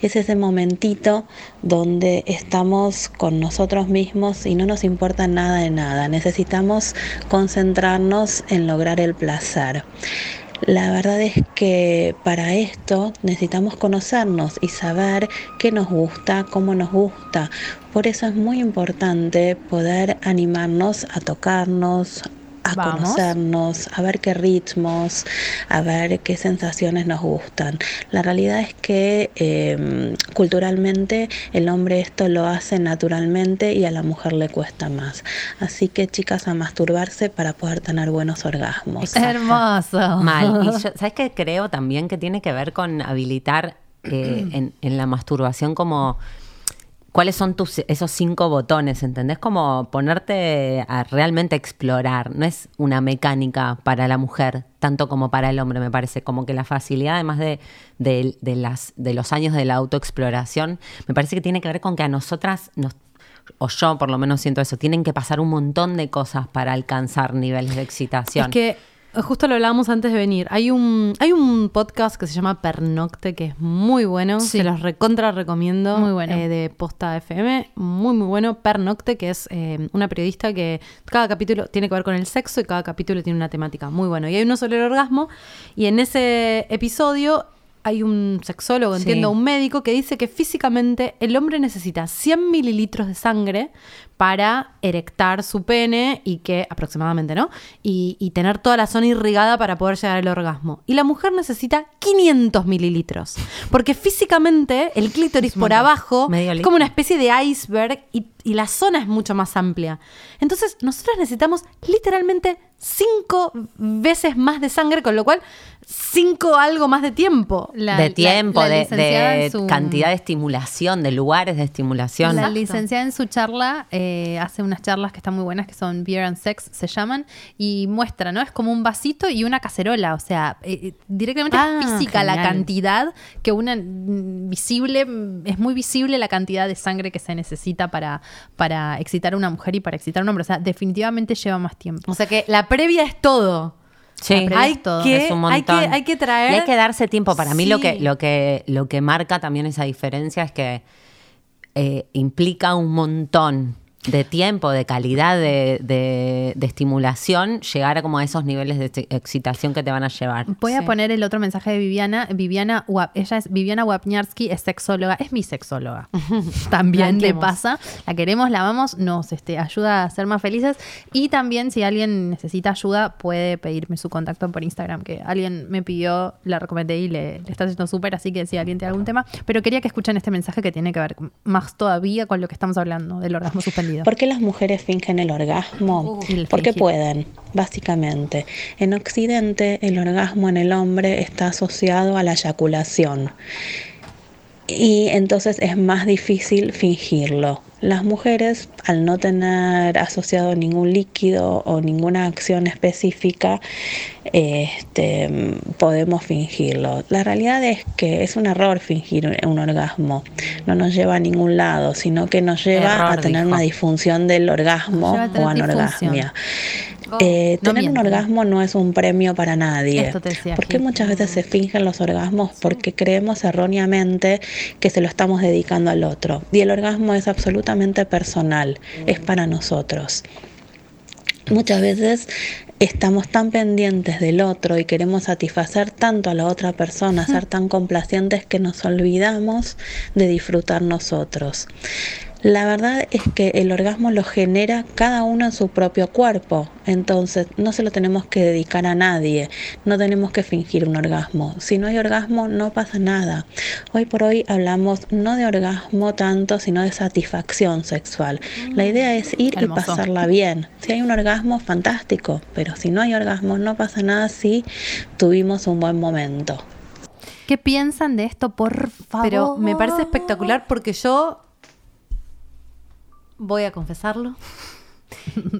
Es ese momentito donde estamos con nosotros mismos y no nos importa nada de nada. Necesitamos concentrarnos en lograr el placer. La verdad es que para esto necesitamos conocernos y saber qué nos gusta, cómo nos gusta. Por eso es muy importante poder animarnos a tocarnos, a conocernos, a ver qué ritmos, a ver qué sensaciones nos gustan. La realidad es que em, culturalmente el hombre esto lo hace naturalmente y a la mujer le cuesta más. Así que chicas a masturbarse para poder tener buenos orgasmos. Hermoso. Mal. Y ¿sabes qué creo también que tiene que ver con habilitar eh, en, en la masturbación como cuáles son tus, esos cinco botones, ¿entendés? Como ponerte a realmente explorar. No es una mecánica para la mujer, tanto como para el hombre, me parece. Como que la facilidad, además de, de, las, de los años de la autoexploración, me parece que tiene que ver con que a nosotras nos o yo por lo menos siento eso, tienen que pasar un montón de cosas para alcanzar niveles de excitación. Es que Justo lo hablábamos antes de venir. Hay un, hay un podcast que se llama Pernocte, que es muy bueno. Se los recontra recomiendo. Muy bueno. Eh, de Posta FM. Muy, muy bueno. Pernocte, que es eh, una periodista que cada capítulo tiene que ver con el sexo y cada capítulo tiene una temática muy bueno. Y hay uno sobre el orgasmo. Y en ese episodio hay un sexólogo, entiendo, un médico que dice que físicamente el hombre necesita 100 mililitros de sangre para erectar su pene y que, aproximadamente, ¿no? Y, tener toda la zona irrigada para poder llegar al orgasmo. Y la mujer necesita 500 mililitros. Porque físicamente el clítoris por abajo es como una especie de iceberg y, y la zona es mucho más amplia. Entonces, nosotros necesitamos literalmente cinco veces más de sangre, con lo cual cinco algo más de tiempo. de tiempo, de, cantidad de estimulación, de lugares de estimulación. La licenciada en su charla eh, hace unas charlas que están muy buenas, que son Beer and Sex, se llaman, y muestra, ¿no? Es como un vasito y una cacerola, o sea, eh, eh, directamente es la cantidad que una mm, visible, mm, es muy visible la cantidad de sangre que se necesita para, para excitar a una mujer y para excitar a un hombre. O sea, definitivamente lleva más tiempo. O sea que la previa es todo. Sí, hay que, hay que, hay que traer. Y hay que darse tiempo. Para mí lo que, lo que, lo que marca también esa diferencia es que eh, implica un montón de tiempo, de calidad, de, de, estimulación, llegar a como a esos niveles de excitación que te van a llevar. Voy a poner el otro mensaje de Viviana. Viviana, ella es Viviana Wapniarski, es sexóloga, es mi sexóloga. también le pasa. La queremos, la amamos, nos este, ayuda a ser más felices. Y también, si alguien necesita ayuda, puede pedirme su contacto por Instagram, que alguien me pidió, la recomendé y le, le está haciendo súper. Así que si alguien tiene algún tema. Pero quería que escuchen este mensaje que tiene que ver más todavía con lo que estamos hablando del orgasmo suspendido. ¿Por qué las mujeres fingen el orgasmo? Porque pueden, básicamente. En Occidente, el orgasmo en el hombre está asociado a la eyaculación. Y entonces es más difícil fingirlo. Las mujeres, al no tener asociado ningún líquido o ninguna acción específica, este, podemos fingirlo. La realidad es que es un error fingir un orgasmo. No nos lleva a ningún lado, sino que nos lleva a tener una disfunción del orgasmo o anorgasmia. Oh, eh, tener un orgasmo no es un premio para nadie. ¿Por qué muchas veces se fingen los orgasmos? Porque creemos erróneamente que se lo estamos dedicando al otro. Y el orgasmo es absolutamente personal, es para nosotros. Muchas veces estamos tan pendientes del otro y queremos satisfacer tanto a la otra persona, ser tan complacientes que nos olvidamos de disfrutar nosotros. La verdad es que el orgasmo lo genera cada uno en su propio cuerpo, entonces no se lo tenemos que dedicar a nadie, no tenemos que fingir un orgasmo. Si no hay orgasmo no pasa nada. Hoy por hoy hablamos no de orgasmo tanto, sino de satisfacción sexual. La mm. idea es ir y pasarla bien. Si hay un orgasmo, fantástico, pero si no hay orgasmo no pasa nada si tuvimos un buen momento. ¿Qué piensan de esto, por favor? Pero me parece espectacular porque yo voy a confesarlo.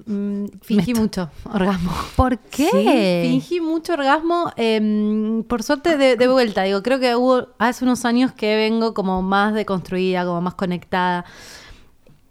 Mm, fingí mucho orgasmo. ¿Por qué? fingí mucho orgasmo. Em, por suerte, de, vuelta. Digo, creo que hubo hace unos años que vengo como más deconstruida, como más conectada.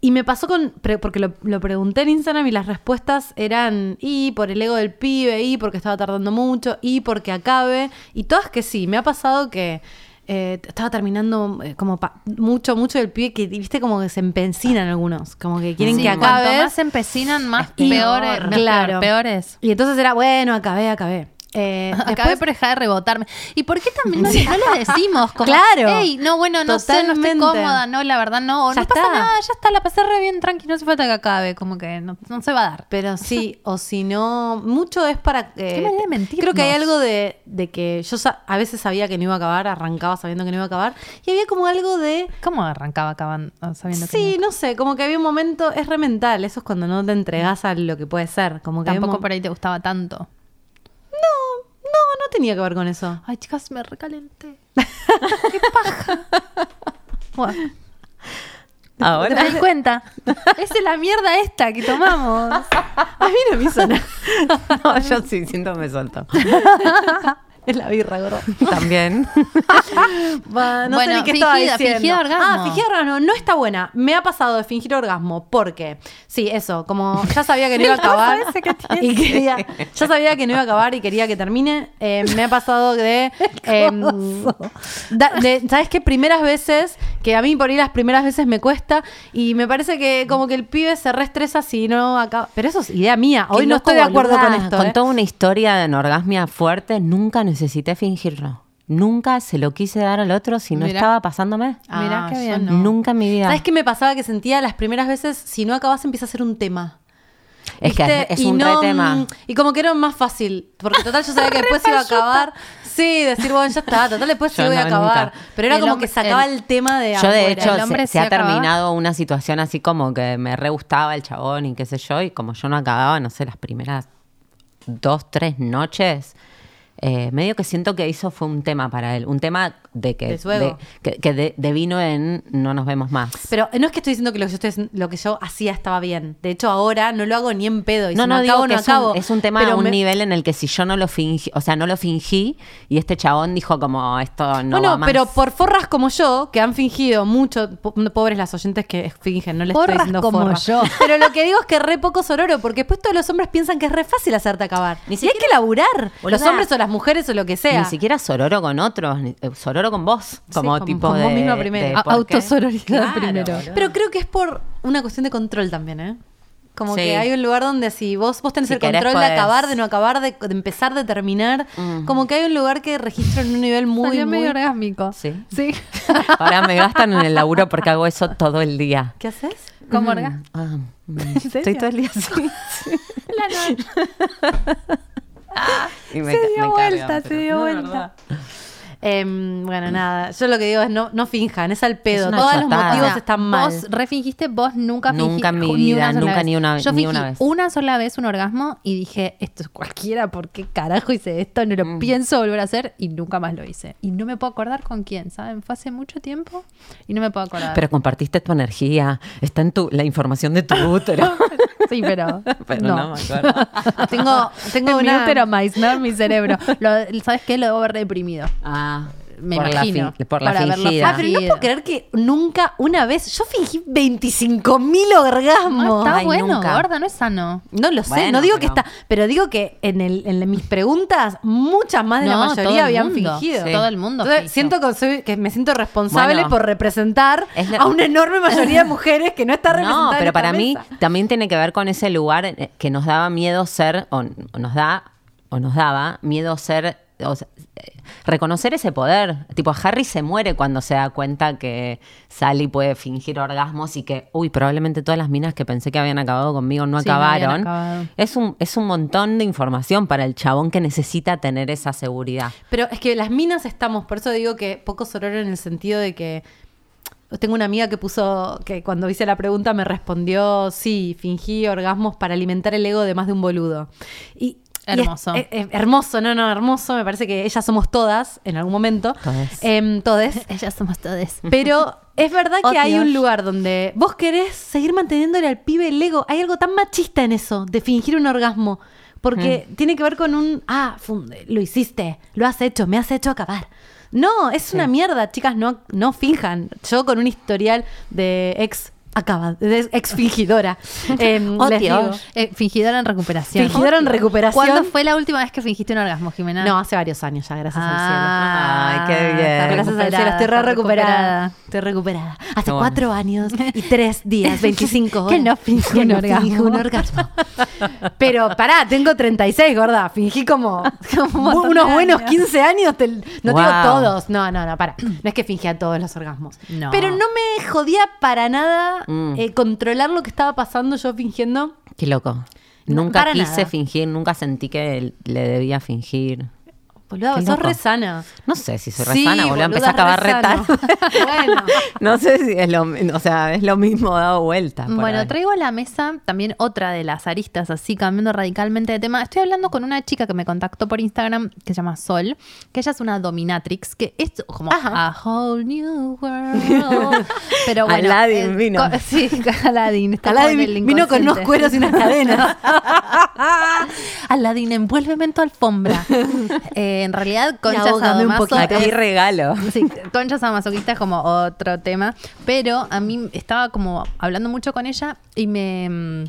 Y me pasó con, porque lo, lo pregunté en Instagram y las respuestas eran y por el ego del pibe, y porque estaba tardando mucho, y porque acabe. Y todas que sí, me ha pasado que eh, estaba terminando eh, como pa- mucho, mucho del pibe que, viste, como que se empencinan algunos, como que quieren Sí, que Cuanto acabe. más se empecinan, más Y- peor, es- más claro. peor, peor es. Y entonces era, bueno, acabé, acabé. Eh, Acabé después- por dejar de rebotarme. ¿Y por qué también no, no le decimos? Como, Claro. Ey, no, bueno, no sé, no estoy cómoda, no, la verdad no. Ya no pasa está. nada, ya está, la pasé re bien, tranqui, no hace falta que acabe. Como que no, no se va a dar. Pero sí, o si no, mucho es para... eh, Qué manera de mentirnos. Creo que hay algo de, de que yo a veces sabía que no iba a acabar, arrancaba sabiendo que no iba a acabar, y había como algo de... ¿Cómo arrancaba acaban, sabiendo que Sí, no sé, como que había un momento, es re mental, eso es cuando no te entregas a lo que puede ser. Como que tampoco por ahí te gustaba tanto? No, tenía que ver con eso. Ay, chicas, me recalenté. Qué paja. Bueno, Ahora. ¿Te das cuenta? Esa es la mierda esta que tomamos. A mí no me hizo nada. No, yo sí, siento que me suelto. Es la birra, gordo. También. Va, no sé Bueno, ni qué estaba fingida- diciendo. fingida orgasmo. Ah, fingida orgasmo. No está buena. Me ha pasado de fingir orgasmo porque, sí, eso, como ya sabía que no iba a acabar. y quería, ya sabía que no iba a acabar y quería que termine. eh, me ha pasado de, em, da- de- ¿Sabes qué? Primeras veces, que a mí por ahí las primeras veces me cuesta y me parece que como que el pibe se reestresa si no acaba. Pero eso es idea mía. Hoy no estoy de acuerdo boluda. con esto. Con ¿eh? toda una historia de anorgasmia fuerte, nunca necesité fingirlo. Nunca se lo quise dar al otro si no Mirá. estaba pasándome. Mirá qué yo bien. no. Nunca en mi vida. ¿Sabes qué me pasaba? Que sentía las primeras veces, si no acabas, empieza a ser un tema. Es que ¿Viste? es, es Y un no, re tema. mm, Y como que era más fácil, porque total yo sabía que después iba a acabar. Sí, decir, bueno, ya está, total después sí Yo voy a no, acabar. nunca. Pero era El como hombre- que sacaba el- el, tema de Yo de afuera. hecho el se, hombre se sí ha acababa. terminado una situación así como que me re gustaba el chabón y qué sé yo, y como yo no acababa, no sé, las primeras dos, tres noches, eh, medio que siento que eso fue un tema para él, un tema de que, De su ego. de- que, que de- devino en no nos vemos más. Pero no es que estoy diciendo que lo que, yo estoy- lo que yo hacía estaba bien. De hecho, ahora no lo hago ni en pedo. Y No, si no, no digo acabo, que no es un, acabo. es un tema a un me- nivel en el que si yo no lo fingí, o sea, no lo fingí y este chabón dijo como esto no bueno, va más. pero por forras como yo, que han fingido mucho, po- pobres las oyentes que fingen, no les estoy Porras diciendo como forras. yo. Pero lo que digo es que re poco sororo, porque después todos los hombres piensan que es re fácil hacerte acabar. Ni y hay siquiera- que laburar. Boluda. Los hombres o las mujeres o lo que sea. Ni siquiera sororo con otros, eh, sororo con vos, como con- tipo con de, vos misma primero. autosororidad Claro, primero. boludo. Pero creo que es por una cuestión de control también, ¿eh? Como Sí. que hay un lugar donde si vos, vos tenés Si el querés, control de podés. acabar, de no acabar, de, de empezar, de terminar, Mm. como que hay un lugar que registra en un nivel muy, Salió muy... medio orgásmico. Sí. Sí. Ahora me gastan en el laburo porque hago eso todo el día. ¿Qué haces? Como Mm, orgasmo. ah, mm? Estoy todo el día así. Y me Se dio me vuelta, cargan, se dio no, vuelta. Em, bueno, nada. Yo lo que digo es no, no finjan, es al pedo. Es Todos los motivos están mal. Vos refingiste, vos nunca Nunca fingiste. en mi vida, una sola nunca vez. ni una- Yo ni fingí una vez. una sola vez un orgasmo y dije, esto es cualquiera, ¿por qué carajo hice esto? No lo Mm. pienso volver a hacer y nunca más lo hice. Y no me puedo acordar con quién, ¿saben? Fue hace mucho tiempo y no me puedo acordar. Pero compartiste tu energía, está en tu, la información de tu útero. sí, pero, Pero no. no, me acuerdo. Tengo, tengo una... útero más, no en mi cerebro. Lo- ¿Sabes qué? Lo debo haber reprimido. Ah, Me por imagino. La fin- por la Para haberlo fingida. Ah, pero no puedo creer que nunca, una vez, yo fingí 25 mil orgasmos. No está Ay, bueno, nunca. gorda, no es sano. No lo sé, Bueno, no digo que está, pero digo que en, el, en mis preguntas, muchas más de la No, mayoría habían mundo. fingido. Sí. Todo el mundo Entonces, siento que, soy- que me siento responsable Bueno. por representar la- a una enorme mayoría de mujeres que no está representada. No, pero para mí también tiene que ver con ese lugar eh, que nos daba miedo ser, o, o nos da, o nos daba miedo ser, o sea, reconocer ese poder. Tipo, Harry se muere cuando se da cuenta que Sally puede fingir orgasmos y que, uy, probablemente todas las minas que pensé que habían acabado conmigo no Sí, no habían acabaron. acabado. es, un, es un montón de información para el chabón que necesita tener esa seguridad. Pero es que las minas estamos, por eso digo que poco sororo en el sentido de que tengo una amiga que puso, que cuando hice la pregunta me respondió, sí, fingí orgasmos para alimentar el ego de más de un boludo. Y, es- Hermoso. es- es hermoso, no, no, hermoso. Me parece que ellas somos todas en algún momento. Todes. Em, todes. Ellas somos todas. Pero es verdad que Oh, hay Dios. un lugar donde vos querés seguir manteniéndole al pibe el ego. Hay algo tan machista en eso, de fingir un orgasmo. Porque tiene que ver con un, ah, funde, lo hiciste, lo has hecho, me has hecho acabar. No, es una mierda, chicas, no, no finjan. Yo con un historial de ex Acaba, es ex fingidora. Em, Oh, digo. Eh, fingidora en recuperación. Fingidora en recuperación. ¿Cuándo fue la última vez que fingiste un orgasmo, Jimena? No, hace varios años ya, gracias Ah, Ay, qué bien. al cielo. Gracias al cielo, estoy re recuperada. Estoy recuperada. Hace bueno. cuatro años y tres días, 25 horas. Que no Que un no orgasmo. un orgasmo. Pero pará, tengo 36, gorda. Fingí como, Como un montón unos buenos años. 15 años. te- no digo Wow. todos. No, no, no, para. No es que fingía todos los orgasmos. No. Pero no me jodía para nada Mm. eh, controlar lo que estaba pasando yo fingiendo. Qué loco. No, Nunca para quise nada. fingir, nunca sentí que le debía fingir. Boludo, Qué sos loco. re sana. No sé si soy Sí, resana, boludo. boluda, Empecé a acabar re re sano. tarde. Bueno. no sé si es lo, o sea, es lo mismo dado vuelta. Bueno, ahí. traigo a la mesa también otra de las aristas, así cambiando radicalmente de tema. Estoy hablando con una chica que me contactó por Instagram que se llama Sol, que ella es una dominatrix, que es como Ajá. a whole new world. Pero bueno, Aladdin eh, vino. sí, Aladdin. está el Aladdin vino con unos cueros y unas cadenas. Aladdin, envuélveme en tu alfombra. Eh, en realidad, concha ahógame un sadomaso poquito. Aquí regalo. Sí, concha sadomasoquista es como otro tema. Pero a mí estaba como hablando mucho con ella y me mm,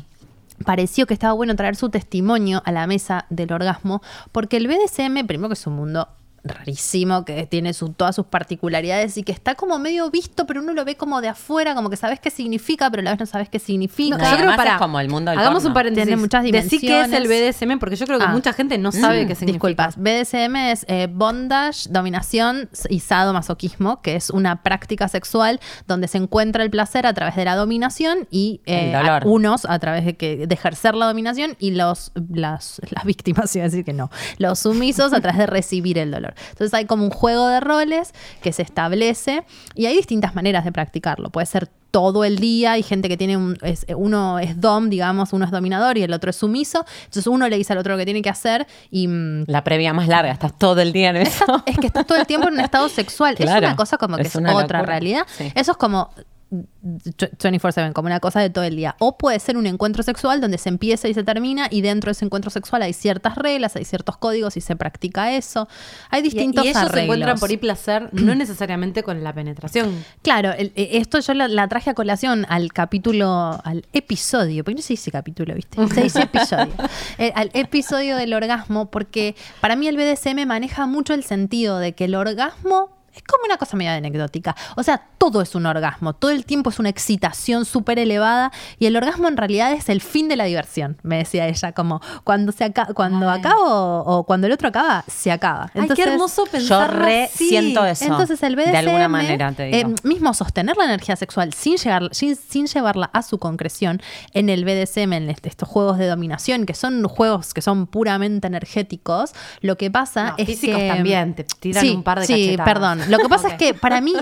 pareció que estaba bueno traer su testimonio a la mesa del orgasmo, porque el BDSM, primero que es un mundo rarísimo, que tiene su, todas sus particularidades y que está como medio visto, pero uno lo ve como de afuera, como que sabes qué significa, pero a la vez no sabes qué significa. No, y además es como el mundo del Hagamos porno. un paréntesis. Tiene muchas Decí qué es el dimensiones. BDSM, porque yo creo que Ah. mucha gente no sabe Mm, qué significa. Disculpas, BDSM es eh, bondage, dominación y sadomasoquismo, que es una práctica sexual donde se encuentra el placer a través de la dominación y eh, a- unos a través de, que, de ejercer la dominación y los las, las víctimas, iba a decir que no, los sumisos a través de recibir el dolor. Entonces hay como un juego de roles que se establece y hay distintas maneras de practicarlo. Puede ser todo el día, hay gente que tiene un, es- uno es dom, digamos, uno es dominador y el otro es sumiso. Entonces uno le dice al otro lo que tiene que hacer y mm, La previa más larga, estás todo el día en eso. es que estás todo el tiempo en un estado sexual. Es una cosa como que es otra locura. realidad. Sí. Eso es como 24/7, como una cosa de todo el día. O puede ser un encuentro sexual donde se empieza y se termina y dentro de ese encuentro sexual hay ciertas reglas, hay ciertos códigos y se practica eso. Hay Y, distintos y ellos se arreglos. encuentran por ahí placer, no necesariamente con la penetración. Claro, el- eh, esto yo la, la traje a colación al capítulo, al episodio, porque no se dice capítulo, ¿viste? Se dice episodio. Eh, al episodio del orgasmo, porque para mí el BDSM maneja mucho el sentido de que el orgasmo es como una cosa medio anecdótica. O sea, todo es un orgasmo, todo el tiempo es una excitación súper elevada y el orgasmo en realidad es el fin de la diversión, me decía ella, como cuando se aca- cuando Ay. acaba o, cuando el otro acaba, se acaba. Ay, qué hermoso Yo pensar re siento eso. entonces el BDSM, De alguna manera te digo. eh, mismo sostener la energía sexual sin, llegar, sin, sin llevarla a su concreción en el BDSM, en este- estos juegos de dominación, que son juegos que son puramente energéticos, lo que pasa No, es físicos que... también, te tiran sí, un par de Sí, cachetadas. perdón. Lo que pasa es que para mí,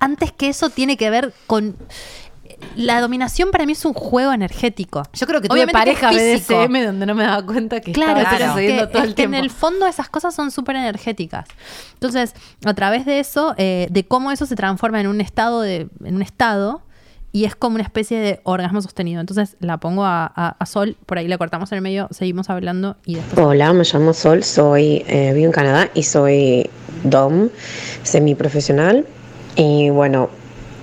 antes que eso, tiene que ver con... La dominación para mí es un juego energético. Yo creo que tuve Obviamente que es pareja. BDSM donde no me daba cuenta que Claro, estaba pero es sucediendo que, todo es el que en el fondo esas cosas son súper energéticas. Entonces, a través de eso, eh, de cómo eso se transforma en un estado de, en un estado, y es como una especie de orgasmo sostenido. Entonces la pongo a, a- a Sol, por ahí la cortamos en el medio, seguimos hablando y después. Hola, me llamo Sol, soy, eh, vivo en Canadá y soy DOM semiprofesional. Y bueno,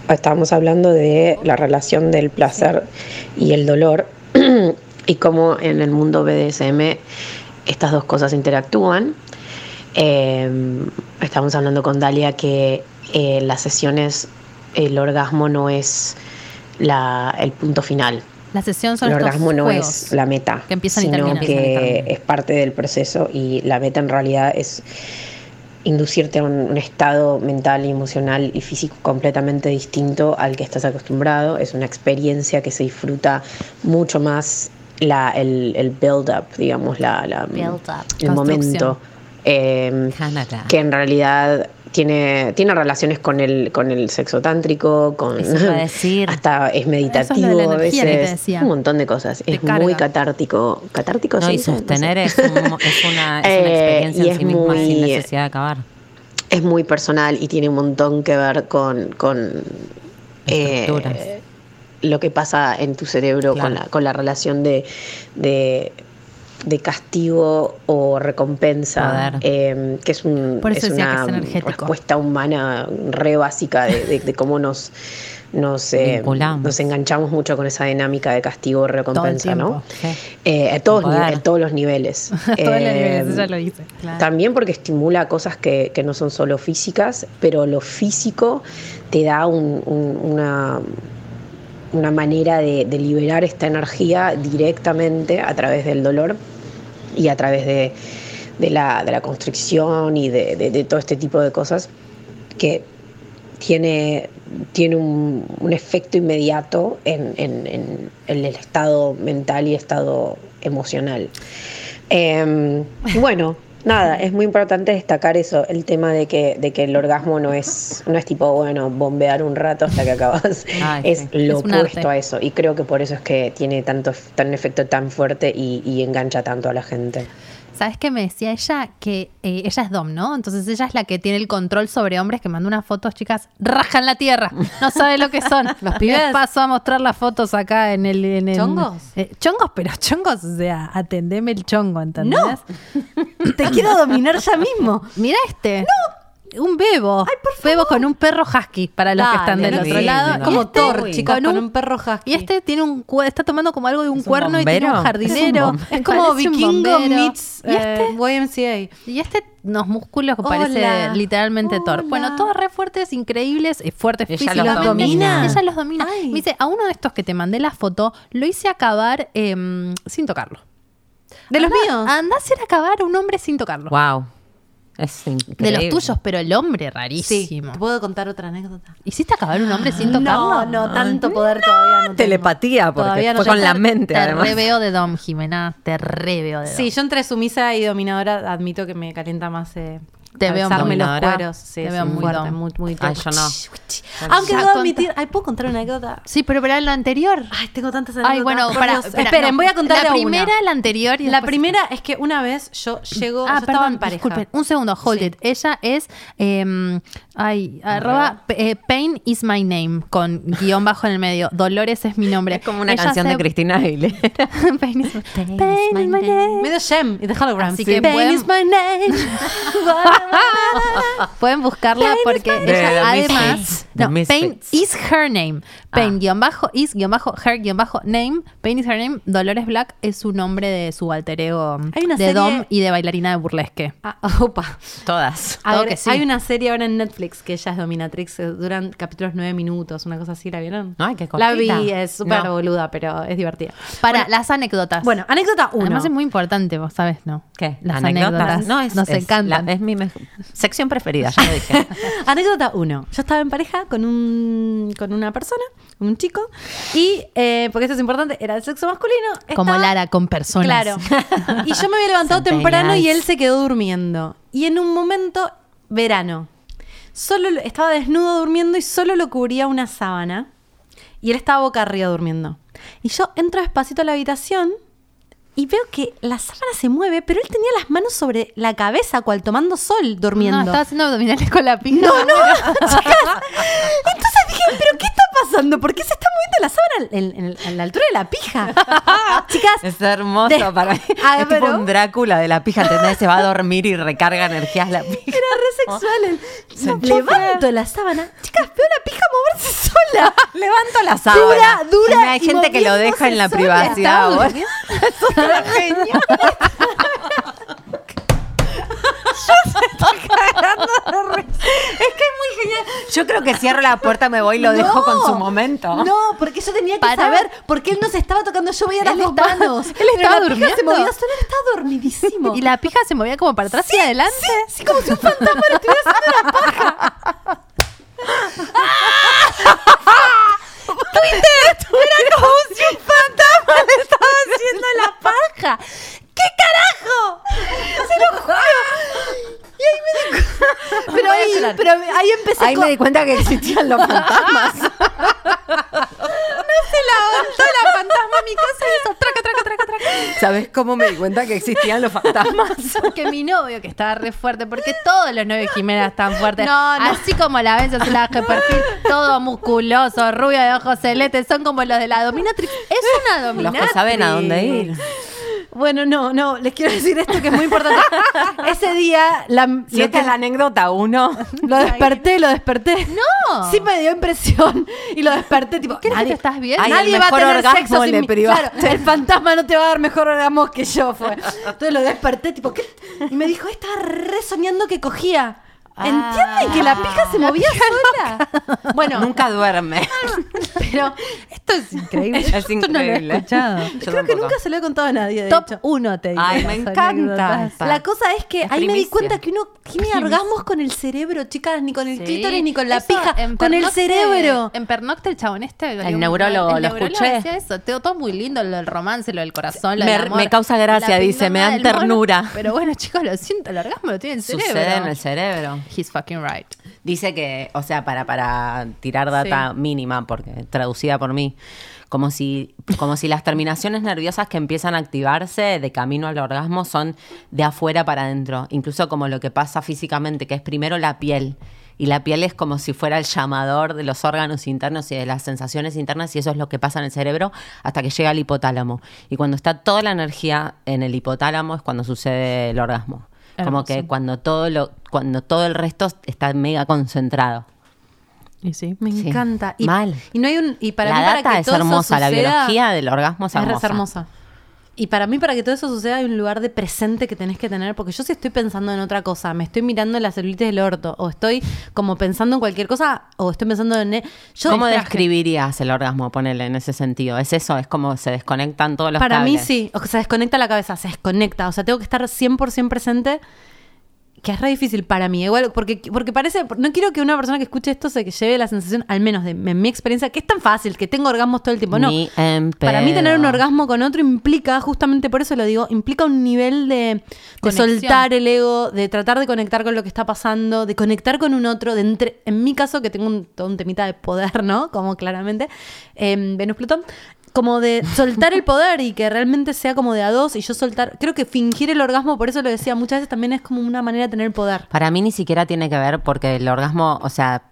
estábamos hablando de la relación del placer y el dolor y cómo en el mundo BDSM estas dos cosas interactúan. Eh, estamos hablando con Dalia que eh, las sesiones, el orgasmo no es la- el punto final. La sesión son El orgasmo no es la meta, que empiezan y sino terminan. que es parte del proceso y la meta en realidad es inducirte a un, un estado mental y emocional y físico completamente distinto al que estás acostumbrado. Es una experiencia que se disfruta mucho más la, el, el build-up, digamos, la, la- Build up. el momento. eh, que en realidad tiene, tiene relaciones con el, con el sexo tántrico, con decir. hasta es meditativo es a veces, un montón de cosas. Te es muy catártico. ¿Catártico No, y dice? No sé. sostener es, un- es una, es una Eh, experiencia en sí misma sin necesidad de acabar. Es muy personal y tiene un montón que ver con, con eh, lo que pasa en tu cerebro con, la, con la relación de, de, de castigo o recompensa, eh, que es, un, que una es respuesta humana re básica de, de- de cómo nos nos, eh, Vinculamos. nos enganchamos mucho con esa dinámica de castigo-recompensa, ¿no? tiempo. Eh, a todos, todos los niveles. Todos los niveles, ella lo dice. también porque estimula cosas que, que no son solo físicas, pero lo físico te da un- un- una, una manera de, liberar esta energía directamente a través del dolor y a través de, la, constricción y de, todo este tipo de cosas que tiene, tiene un, efecto inmediato en, el estado mental y estado emocional. Y bueno, nada, es muy importante destacar eso, el tema de que, de que el orgasmo no es, no es tipo, bueno, bombear un rato hasta que acabas, Ay, es sí. lo Es opuesto arte. a eso. Y creo que por eso es que tiene tanto, tan efecto tan fuerte y, y engancha tanto a la gente. ¿Sabes qué me decía ella? Que eh, ella es Dom, ¿no? Entonces ella es la que tiene el control sobre hombres que mandó unas fotos, chicas, rajan la tierra. No sabe lo que son. Los pibes. Les paso a mostrar las fotos acá en el. En el- ¿Chongos? Eh, chongos, pero chongos, o sea, atendeme el chongo, ¿entendés? No. Te quiero dominar ya mismo. Mira este. No. Un bebo. Bebo con un perro husky, para los que están del no otro lado. Como Y este Thor, chicas, con un perro husky. Y este tiene un está tomando como algo de un ¿Es un cuerno y tiene un jardinero. Es un bombero. Es como Parece vikingo meets ¿Y este? eh, YMCA. Y este, unos músculos que parece Hola. literalmente Thor. Hola. Bueno, todos re fuertes, increíbles, eh, fuertes Ella físicamente. los domina. Ella los domina. Ay. Me dice, a uno de estos que te mandé la foto, lo hice acabar em, sin tocarlo. ¿De los míos? Andá a hacer acabar a un hombre sin tocarlo. Wow. Es De los tuyos, pero el hombre Sí, rarísimo. ¿te puedo contar otra anécdota? ¿Hiciste acabar un hombre sin tocarlo? No, no, tanto poder todavía no tengo. Telepatía, porque Todavía no fue con la mente, Te además. reveo de Dom, Jimena. Te reveo de Dom. Sí, yo entre sumisa y dominadora admito que me calienta más eh, Te veo alzarme los dominadora. cueros. Sí, Te veo muy fuerte, muy, muy Ay, yo no. Aunque debo admitir, ay, ¿puedo contar una anécdota? Sí, pero para lo anterior. Ay, tengo tantas anécdotas. Ay, bueno, para, Dios. Esperen, no, voy a contar la una. primera, la anterior y La primera es que una vez yo llego, Ah, yo estaba perdón, en pareja. disculpen, un segundo, hold Sí. it. Ella es, em, ay, arroba, eh, Pain is my name, con guion bajo en el medio. Dolores es mi nombre. Es como una Ella canción de Cristina Aguilera. Pain is, Pain is my name. Medio Shem y The Hologram. Así sí. que Pain pueden- is my name. Pueden buscarla porque ella además. The No, Pain is her name. Pain Ah. guion bajo is guion bajo her guion bajo name. Pain is her name. Dolores Black es su nombre de su alter ego Hay de serie- Dom y de bailarina de burlesque. Ah, opa. Todas. A Todo ver, que sí. Hay una serie ahora en Netflix que ella es dominatrix, eh, duran capítulos nueve minutos, una cosa así, ¿la vieron? Ay, qué La vi, es súper No. boluda, pero es divertida. Para Bueno, las anécdotas. Bueno, anécdota uno. Además es muy importante, vos sabes, ¿no? ¿Qué? Las anécdotas. No, es, nos es encantan. la- es mi mejor- sección preferida, ya lo dije. Anécdota uno. Yo estaba en pareja con un con una persona, un chico, y eh, porque esto es importante, era el sexo masculino. Como Lara, con personas. Claro. Y yo me había levantado temprano y él se quedó durmiendo. Y en un momento, verano, solo lo- estaba desnudo durmiendo y solo lo cubría una sábana. Y él estaba boca arriba durmiendo. Y yo entro despacito a la habitación y veo que la sábana se mueve, pero él tenía las manos sobre la cabeza, cual tomando sol, durmiendo. No, estaba haciendo abdominales con la pija. No, no, chicas. Entonces dije, ¿pero qué pasando? ¿Por qué se está moviendo la sábana en, en- en la altura de la pija? chicas, Es hermoso De- para mí. Ah, es tipo pero- un Drácula de la pija, ¿entendés? Se va a dormir y recarga energías la pija. era re sexual. el- Se No, levanto la sábana. Chicas, veo la pija moverse sola. Levanto la sábana. Dura, dura Y Hay gente que lo deja en la moviéndose sola. privacidad. Estaba vos. durmiendo. Eso es una genial. Es que es muy genial. Yo creo que cierro la puerta, me voy y lo dejo con su momento. No, porque yo tenía que Pará. saber por qué él no se estaba tocando. Yo veía las dos manos. él estaba la pija durmiendo. se movía solo, él estaba dormidísimo. Y la pija se movía como para atrás y adelante. Sí, como si un fantasma le estuviera haciendo la paja. Era como si un fantasma le estaba haciendo la paja. ¿Qué carajo? Se lo juro. Y ahí me di cu- pero ahí, pero ahí empecé Ahí con- me di cuenta que existían los fantasmas. Se levantó la fantasma a mi casa y hizo traca, traca, traca, traca. ¿Sabes cómo me di cuenta que existían los fantasmas? Porque mi novio, que estaba re fuerte, porque todos los novios de Jimena están fuertes. No, no. Así como la ven, se la de perfil, todo musculoso, rubio de ojos celestes, son como los de la dominatrix. Es una Los dominatrix. que saben a dónde ir. Bueno, no, no, les quiero decir esto que es muy importante. Ese día, la, Si esta que- es la anécdota uno. lo desperté, lo desperté. No. Sí me dio impresión y lo desperté, tipo, ¿Qué que te estás? Ay, nadie va a tener sexo sin privaste. Claro, el fantasma no te va a dar mejor orgasmo que yo, fue. Entonces lo desperté, tipo, ¿qué? Y me dijo, estaba re soñando que cogía. ¿Entienden que la pija se movía sola? Bueno, Nunca duerme. pero Esto es increíble. Es Esto no lo he increíble. escuchado. Yo creo que nunca se lo he contado a nadie, de Top hecho. 1 te digo. Ay, me encanta. La cosa es que Es ahí me di cuenta que uno tiene orgasmos con el cerebro, chicas, ni con el Sí. clítoris, ni con la Eso, pija, en con el cerebro. En Pernocte el chabón este. El neurólogo, el lo neurólogo escuché. decía eso. Todo, todo muy lindo, lo del romance, lo del corazón, lo Me- del amor. me causa gracia, La dice, me dan mono. ternura. Pero bueno, chicos, lo siento, el orgasmo lo tiene el cerebro. Sucede en el cerebro. He's fucking right. Dice que, o sea, para, para tirar data mínima, porque traducida por mí, como si, como si las terminaciones nerviosas que empiezan a activarse de camino al orgasmo son de afuera para adentro. Incluso como lo que pasa físicamente, que es primero la piel. Y la piel es como si fuera el llamador de los órganos internos y de las sensaciones internas, y eso es lo que pasa en el cerebro hasta que llega al hipotálamo. Y cuando está toda la energía en el hipotálamo es cuando sucede el orgasmo. Como que cuando todo lo, cuando todo el resto está mega concentrado. Y sí. Me Sí. encanta. Y, Mal. Y no hay un. Y para la mí, para data que es todo hermosa, la biología del orgasmo es Es hermosa. re hermosa. Y para mí, para que todo eso suceda, hay un lugar de presente que tenés que tener. Porque yo si estoy pensando en otra cosa, me estoy mirando la celulitis del orto, o estoy como pensando en cualquier cosa, o estoy pensando en... Yo ¿Cómo describirías el orgasmo? Ponele en ese sentido. ¿Es eso? ¿Es como se desconectan todos los Para mí sí, o que se desconecta la cabeza, se desconecta. O sea, tengo que estar 100% presente, que es re difícil para mí. Igual, porque, porque parece, no quiero que una persona que escuche esto se lleve la sensación, al menos de en mi experiencia, que es tan fácil, que tengo orgasmos todo el tiempo. No, Ni para mí tener un orgasmo con otro implica, justamente por eso lo digo, implica un nivel de, soltar el ego, de tratar de conectar con lo que está pasando, de conectar con un otro, de entre, en mi caso, que tengo un, todo un temita de poder, ¿no? Como claramente, em, Venus Plutón, como de soltar el poder y que realmente sea como de a dos y yo soltar, creo que fingir el orgasmo, por eso lo decía muchas veces, también es como una manera de tener poder. Para mí ni siquiera tiene que ver porque el orgasmo, o sea,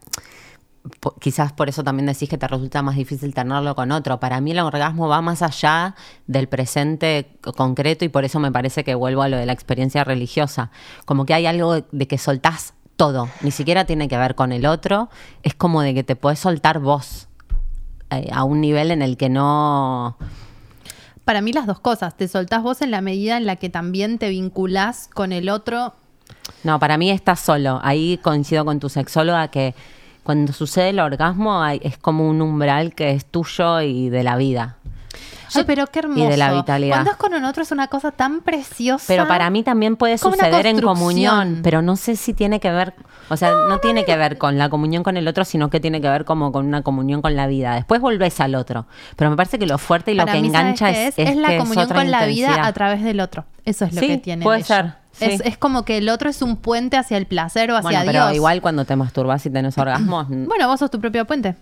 quizás por eso también decís que te resulta más difícil tenerlo con otro. Para mí el orgasmo va más allá del presente concreto y por eso me parece que vuelvo a lo de la experiencia religiosa. Como que hay algo de, que soltás todo, ni siquiera tiene que ver con el otro, es como de que te puedes soltar vos a un nivel en el que no... Para mí las dos cosas. Te soltás vos en la medida en la que también te vinculás con el otro. No, para mí estás solo. Ahí coincido con tu sexóloga que cuando sucede el orgasmo hay- es como un umbral que es tuyo y de la vida. Ay, pero qué hermoso. y de la vitalidad. Cuando es con un otro es una cosa tan preciosa. Pero para mí también puede suceder en comunión, pero no sé si tiene que ver, o sea, no, tiene que ver con la comunión con el otro, sino que tiene que ver como con una comunión con la vida. Después volvés al otro. Pero me parece que lo fuerte y lo Para que mí, ¿sabes engancha es, es, es la que comunión otra con la vida a través del otro. Eso es lo Sí, que tiene. puede ser, sí. Es, es como que el otro es un puente hacia el placer o hacia Bueno, Dios. pero igual cuando te masturbas y tenés orgasmos, Bueno, vos sos tu propio puente.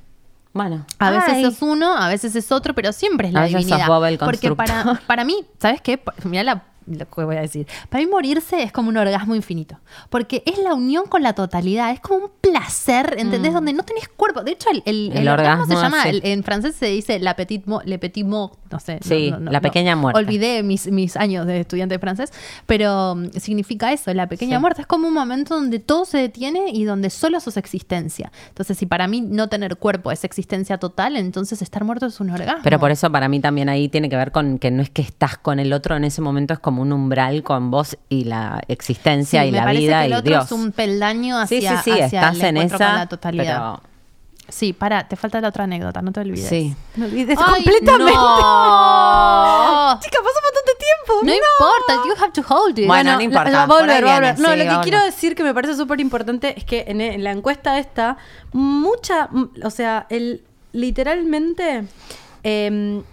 Bueno. A veces Ay. es uno, a veces es otro, pero siempre es A la veces sos divinidad. Bob el Porque para, para mí, ¿sabes qué? Mira la, lo que voy a decir. Para mí morirse es como un orgasmo infinito. Porque es la unión con la totalidad. Es como un placer, ¿entendés? Donde no tenés cuerpo. De hecho, el, el- El el orgasmo, se orgasmo, llama, sí. el- en francés se dice la petite mo- le petit mort, no sé. no- Sí, no- no- la no. pequeña muerte. Olvidé mis, mis años de estudiante de francés, pero mm, significa eso, la pequeña Sí. muerte. Es como un momento donde todo se detiene y donde solo sos existencia. Entonces, si para mí no tener cuerpo es existencia total, entonces estar muerto es un orgasmo. Pero por eso para mí también ahí tiene que ver con que no es que estás con el otro en ese momento, es como un umbral con vos y la existencia Sí, y me la parece vida que el y otro Dios. es un peldaño hacia, sí, sí, sí, hacia estás el en esa, con la totalidad. pero Sí, para, te falta la otra anécdota, no te olvides. sí. Me olvidé Ay, completamente. no. Chica, pasó un montón de tiempo. No importa, you have to hold it. Bueno, no importa, la- va a por volver, volver. No, sí, lo que quiero decir que me parece súper importante es que en, en la encuesta esta, mucha, o sea, el, literalmente, em,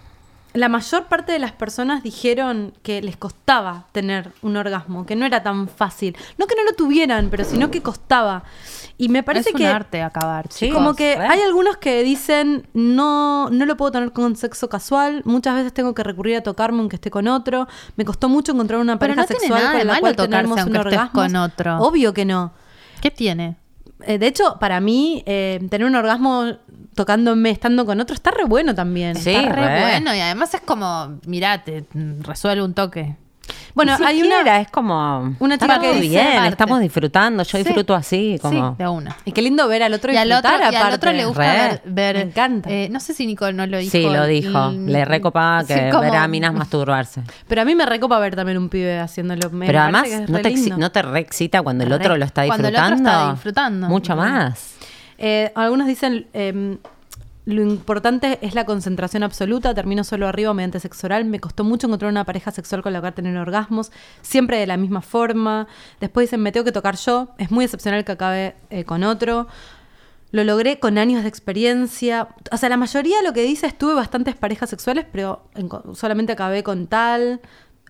la mayor parte de las personas dijeron que les costaba tener un orgasmo, que no era tan fácil. No que no lo tuvieran, pero sino que costaba. Y me parece es un que... arte acabar, Sí, chicos. Como que re. hay algunos que dicen, no, no lo puedo tener con sexo casual, muchas veces tengo que recurrir a tocarme aunque esté con otro, me costó mucho encontrar una Pero pareja no tiene sexual de con la malo cual tocarse tenemos un orgasmo. con otro. Obvio que no. ¿Qué tiene? Eh, de hecho, para mí, eh, tener un orgasmo tocándome, estando con otro, está re bueno también. Sí, Está re, re. bueno y además es como, mirate, resuelve un toque. Bueno, Ni hay siquiera, una... es como una chica que dice bien, aparte. estamos disfrutando, yo Sí. disfruto así, como Sí, de una. Y qué lindo ver al otro Y al otro, disfrutar, y al otro aparte. le gusta ver, ver- Me encanta. eh, no sé si Nicole no lo dijo. Sí, lo dijo. Le recopaba que sí, como- ver a minas masturbarse. Pero a mí me recopa ver también un pibe haciéndolo. Me Pero además, que es ¿no re te. ¿no te re excita cuando el otro lo está Cuando el disfrutando? otro está disfrutando. Mucho más. Eh, algunos dicen, eh, lo importante es la concentración absoluta, termino solo arriba mediante sexo oral, me costó mucho encontrar una pareja sexual con la que tener orgasmos, siempre de la misma forma. Después dicen, me tengo que tocar yo, es muy excepcional que acabe eh, con otro. Lo logré con años de experiencia. O sea, la mayoría de lo que dice es tuve bastantes parejas sexuales, pero en- solamente acabé con tal.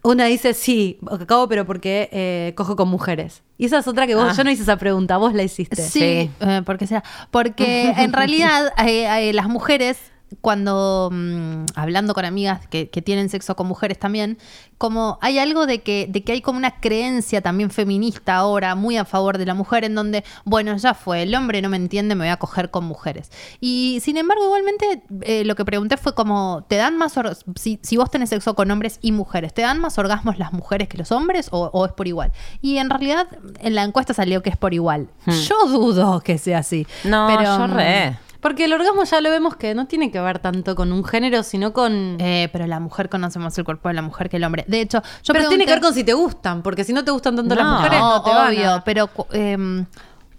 Una dice, sí, acabo, pero porque eh, cojo con mujeres. Y esa es otra que vos, Ah. yo no hice esa pregunta, vos la hiciste. Sí, Sí. eh, ¿por qué será? Porque en realidad eh, eh, las mujeres, cuando mm, hablando con amigas que, que tienen sexo con mujeres también, como hay algo de que, de que hay como una creencia también feminista ahora, muy a favor de la mujer, en donde, bueno, ya fue, el hombre no me entiende, me voy a coger con mujeres. Y sin embargo, igualmente, eh, lo que pregunté fue como, ¿te dan más, si, si vos tenés sexo con hombres y mujeres, ¿te dan más orgasmos las mujeres que los hombres o, o es por igual? Y en realidad, en la encuesta salió que es por igual. Yo dudo que sea así. Hmm. No, pero, yo mm, re. Porque el orgasmo ya lo vemos que no tiene que ver tanto con un género, sino con... eh, pero la mujer conoce más el cuerpo de la mujer que el hombre. De hecho, yo pero tiene que ver con si te gustan, porque si no te gustan tanto las mujeres, no te van obvio, a- pero em,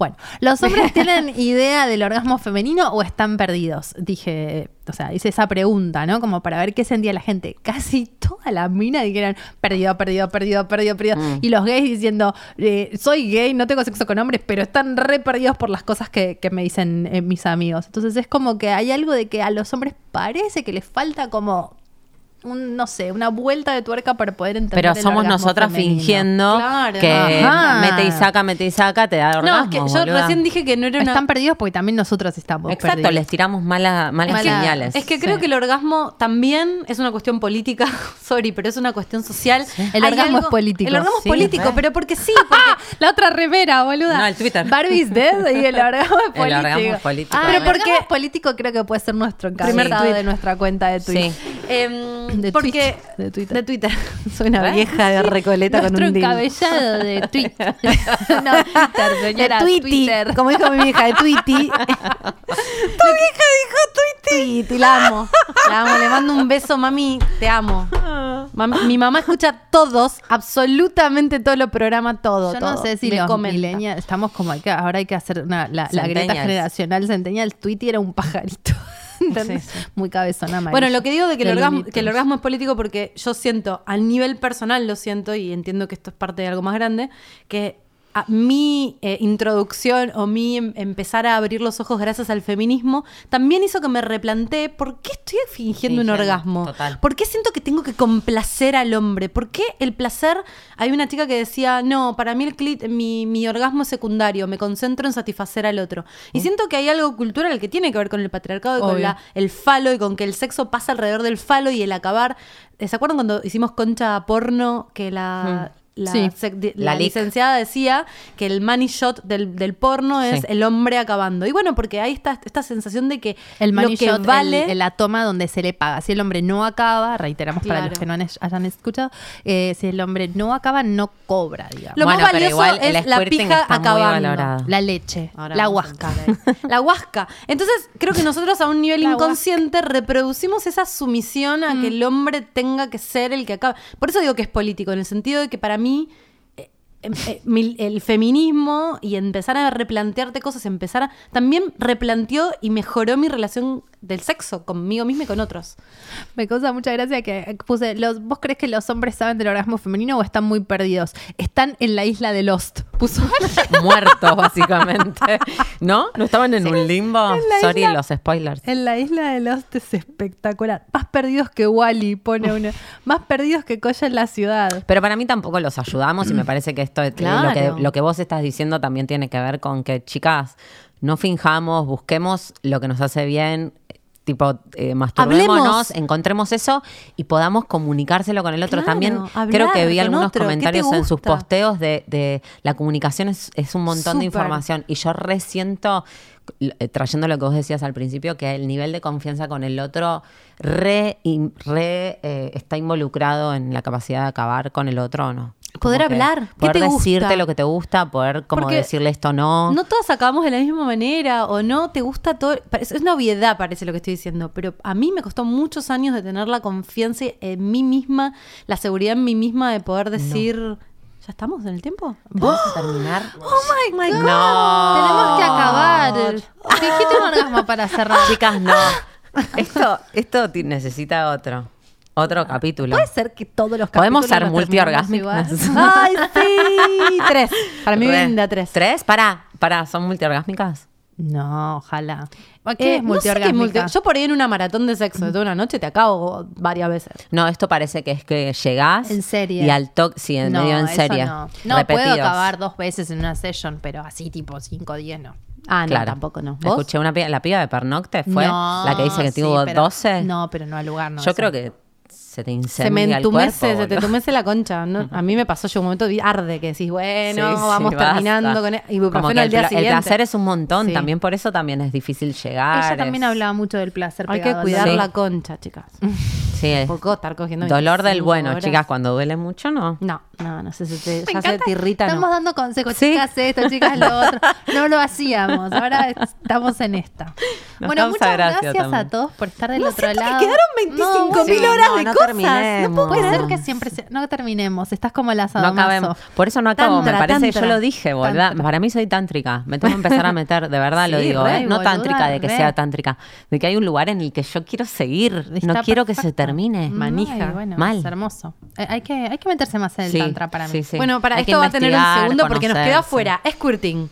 bueno, ¿los hombres tienen idea del orgasmo femenino o están perdidos? Dije, o sea, hice esa pregunta, ¿no? Como para ver qué sentía la gente. Casi toda la mina dijeron perdido, perdido, perdido, perdido, perdido. Mm. Y los gays diciendo, eh, soy gay, no tengo sexo con hombres, pero están re perdidos por las cosas que, que me dicen eh, mis amigos. Entonces es como que hay algo de que a los hombres parece que les falta como un, no sé, una vuelta de tuerca para poder entender Pero el somos nosotras femenino. fingiendo Claro. que Ajá. mete y saca, mete y saca, te da No, orgasmo. es que yo boluda. recién dije que no era una... Están perdidos porque también nosotros estamos Exacto, perdidos. les tiramos mala- malas Mala- señales. Es que creo Sí. que el orgasmo también es una cuestión política, sorry, pero es una cuestión social. El Hay orgasmo es político. El orgasmo Sí, es político, pero porque sí, porque La otra remera, boluda. No, el Twitter. Barbie's dead y el orgasmo es El político. orgasmo es político. Ah, Pero el porque- orgasmo es político creo que puede ser nuestro Primer encabezado de nuestra cuenta de Twitter. Sí. De porque Twitch, de Twitter. de Twitter. Soy una ¿Eh? vieja de Recoleta con un dildo. encabezado de Twitter. no, Twitter, De señora, Twitty, Twitter. como dijo mi vieja, de Twitty. tu vieja dijo Twitty. Twitty, la amo. La amo, le mando un beso, mami, te amo. Mami- mi mamá escucha todos, absolutamente todos los programas, todo. Yo no todo. sé si Me los millennials estamos como que, ahora hay que hacer una, la, la greta generacional centennial. Tweety era un pajarito. ¿Entendés? Sí, sí. Muy cabezona amarilla. Bueno, lo que digo de que el, orgasmo, que el orgasmo es político porque yo siento, a nivel personal lo siento y entiendo que esto es parte de algo más grande, que a- mi eh, introducción o mi em- empezar a abrir los ojos gracias al feminismo también hizo que me replanteé por qué estoy fingiendo un orgasmo. total. ¿Por qué siento que tengo que complacer al hombre? ¿Por qué el placer? Hay una chica que decía, no, para mí el clit, mi, mi orgasmo es secundario, me concentro en satisfacer al otro. Y siento que hay algo cultural que tiene que ver con el patriarcado y con la, el falo y con que el sexo pasa alrededor del falo y el acabar. ¿Se acuerdan cuando hicimos concha porno que la... La, Sí. licenciada decía que el money shot del, del porno es Sí. el hombre acabando. Y bueno, porque hay esta, esta sensación de que El lo money que shot, vale el- la toma donde se le paga. Si el hombre no acaba, reiteramos para los que no han, hayan escuchado, eh, si el hombre no acaba, no cobra, digamos. Lo Bueno, más valioso igual es la pija está acabando. La leche, Ahora la huasca. ahí. La huasca. Entonces, creo que nosotros a un nivel La inconsciente reproducimos esa sumisión a que Mm. el hombre tenga que ser el que acaba. Por eso digo que es político, en el sentido de que para mí eh, eh, eh, el feminismo y empezar a replantearte cosas, empezar a, también replanteó y mejoró mi relación del sexo conmigo misma y con otros. Me causa mucha gracia que puse, los, ¿vos crees que los hombres saben del orgasmo femenino o están muy perdidos? Están en la isla de Lost. Puso Muertos, básicamente. ¿No? ¿No estaban en un limbo? Sorry, isla- los spoilers. En la isla de Lost es espectacular. Más perdidos que Wally, pone uno. Más perdidos que Coya en la ciudad. Pero para mí tampoco los ayudamos y me parece que esto, eh, Claro. lo, que, lo que vos estás diciendo también tiene que ver con que, chicas, no finjamos, busquemos lo que nos hace bien. Tipo, eh, masturbémonos, Hablemos. encontremos eso y podamos comunicárselo con el otro. Claro, También hablar creo que vi algunos otro. ¿Qué te comentarios en sus posteos de, de la comunicación es, es un montón de información y yo resiento, eh, trayendo lo que vos decías al principio, que el nivel de confianza con el otro re, in- re, eh, está involucrado en la capacidad de acabar con el otro o no. Poder hablar. ¿Qué Poder te decirte gusta? lo que te gusta, poder como Porque decirle esto no. No todas acabamos de la misma manera o no te gusta todo. Es una obviedad, parece lo que estoy diciendo, pero a mí me costó muchos años de tener la confianza en mí misma, la seguridad en mí misma de poder decir. ¿Ya estamos en el tiempo? ¿Vamos a terminar? Oh my God. No. Tenemos que acabar. Dijiste un orgasmo para cerrar. Chicas, no. Esto, esto necesita otro. Otro capítulo. Puede ser que todos los ¿Podemos capítulos ser los terminemos multiorgásmicas? ¡Ay, sí! Tres. Para mí linda tres. ¿Tres? Para, para, ¿son multiorgásmicas? No, ojalá. ¿Qué Eh, es no sé qué es multiorgásmica? multi- Yo por ahí en una maratón de sexo de toda una noche te acabo varias veces. No, esto parece que es que llegás. En serie. Y al toque, sí, en no, medio en serie. No, no puedo acabar dos veces en una session, pero así tipo 5 o 10 no. Ah, no, Claro. tampoco no. ¿Vos? Escuché una piba, la piba de Pernocte, ¿fue? No, la que dice que sí, tuvo pero- 12. No, pero no al lugar, no. Yo eso. creo que se te incendia se me el entumece, cuerpo, se te entumece la concha. ¿no? A mí me pasó yo un momento arde que decís, bueno, Sí, sí, vamos basta. terminando con el Como ibuprofeno que al el, día placer es un montón, Sí. también por eso también es difícil llegar. Ella también hablaba mucho del placer. Hay que pegado cuidar la concha, chicas. Sí, es- Poco estar cogiendo dolor del 25 bueno, horas. chicas, cuando duele mucho, no. No, no, no sé, se te, Me ya se te irrita, Estamos no. dando consejos, Sí. chicas esto, chicas lo otro. No lo hacíamos, ahora estamos en esta. Nos bueno, muchas gracia gracias también. a todos por estar del No otro lado. quedaron 25 No, mil sí, horas no, de no cosas. terminemos. No Puede ser que siempre se- no terminemos. Estás como la No sadomaso. acabemos. Por eso no acabo. Tantra, me parece que yo tantra. lo dije, ¿verdad? Tantra. Para mí soy tántrica. Me tengo que empezar a meter, de verdad lo digo, re, ¿eh? No boluda, tántrica de que re. sea tántrica. De que hay un lugar en el que yo quiero seguir. no quiero que se termine. Ay, Manija. bueno, Mal. Es hermoso. Eh, hay, que, hay que meterse más en el Sí, tantra para mí. sí, sí. Bueno, para Hay que esto va a tener un segundo porque nos quedó conocerse. afuera. Squirting.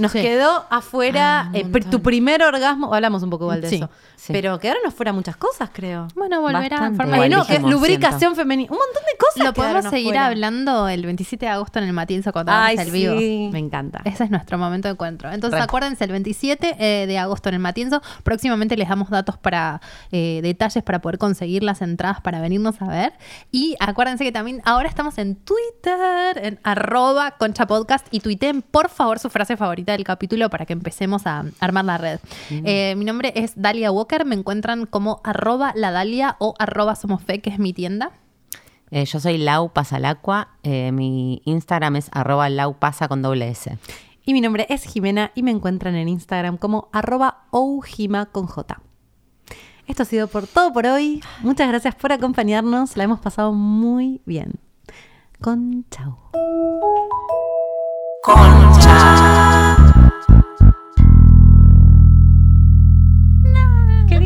Nos Sí. quedó afuera Ah, eh, tu primer orgasmo. Hablamos un poco igual de Sí, eso. sí. Pero quedaron afuera muchas cosas, creo. Bueno, volverá a Bastante. Igual no, que es lubricación femenina. Un montón de cosas. Lo podemos seguir afuera. hablando el 27 de agosto en el Matienzo cuando Ay, el vivo. Me encanta. Ese es nuestro momento de encuentro. Entonces, Re. acuérdense, el 27 eh, de agosto en el Matienzo. Próximamente les damos datos para eh, detalles para poder conseguir las entradas para venirnos a ver. Y acuérdense que también ahora estamos en Twitter, en arroba concha podcast. Y tuiteen, por favor, su frase favorita del capítulo para que empecemos a armar la red. Eh, mi nombre es Dalia Walker. Me encuentran como arroba la Dalia o arroba somos fe, que es mi tienda. Eh, yo soy Lau Pasalacua. Eh, mi Instagram es arroba Lau Pasa con doble S. Y mi nombre es Jimena y me encuentran en Instagram como arroba oujima con J. Esto ha sido por todo por hoy. Muchas gracias por acompañarnos. La hemos pasado muy bien. Con chau. Qué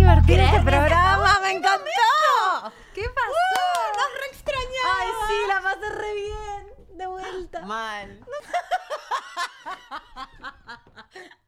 divertido este, este programa, me encantó. ¿Qué pasó? Uh, nos re extrañamos. Ay, sí, la pasé re bien. De vuelta. Mal.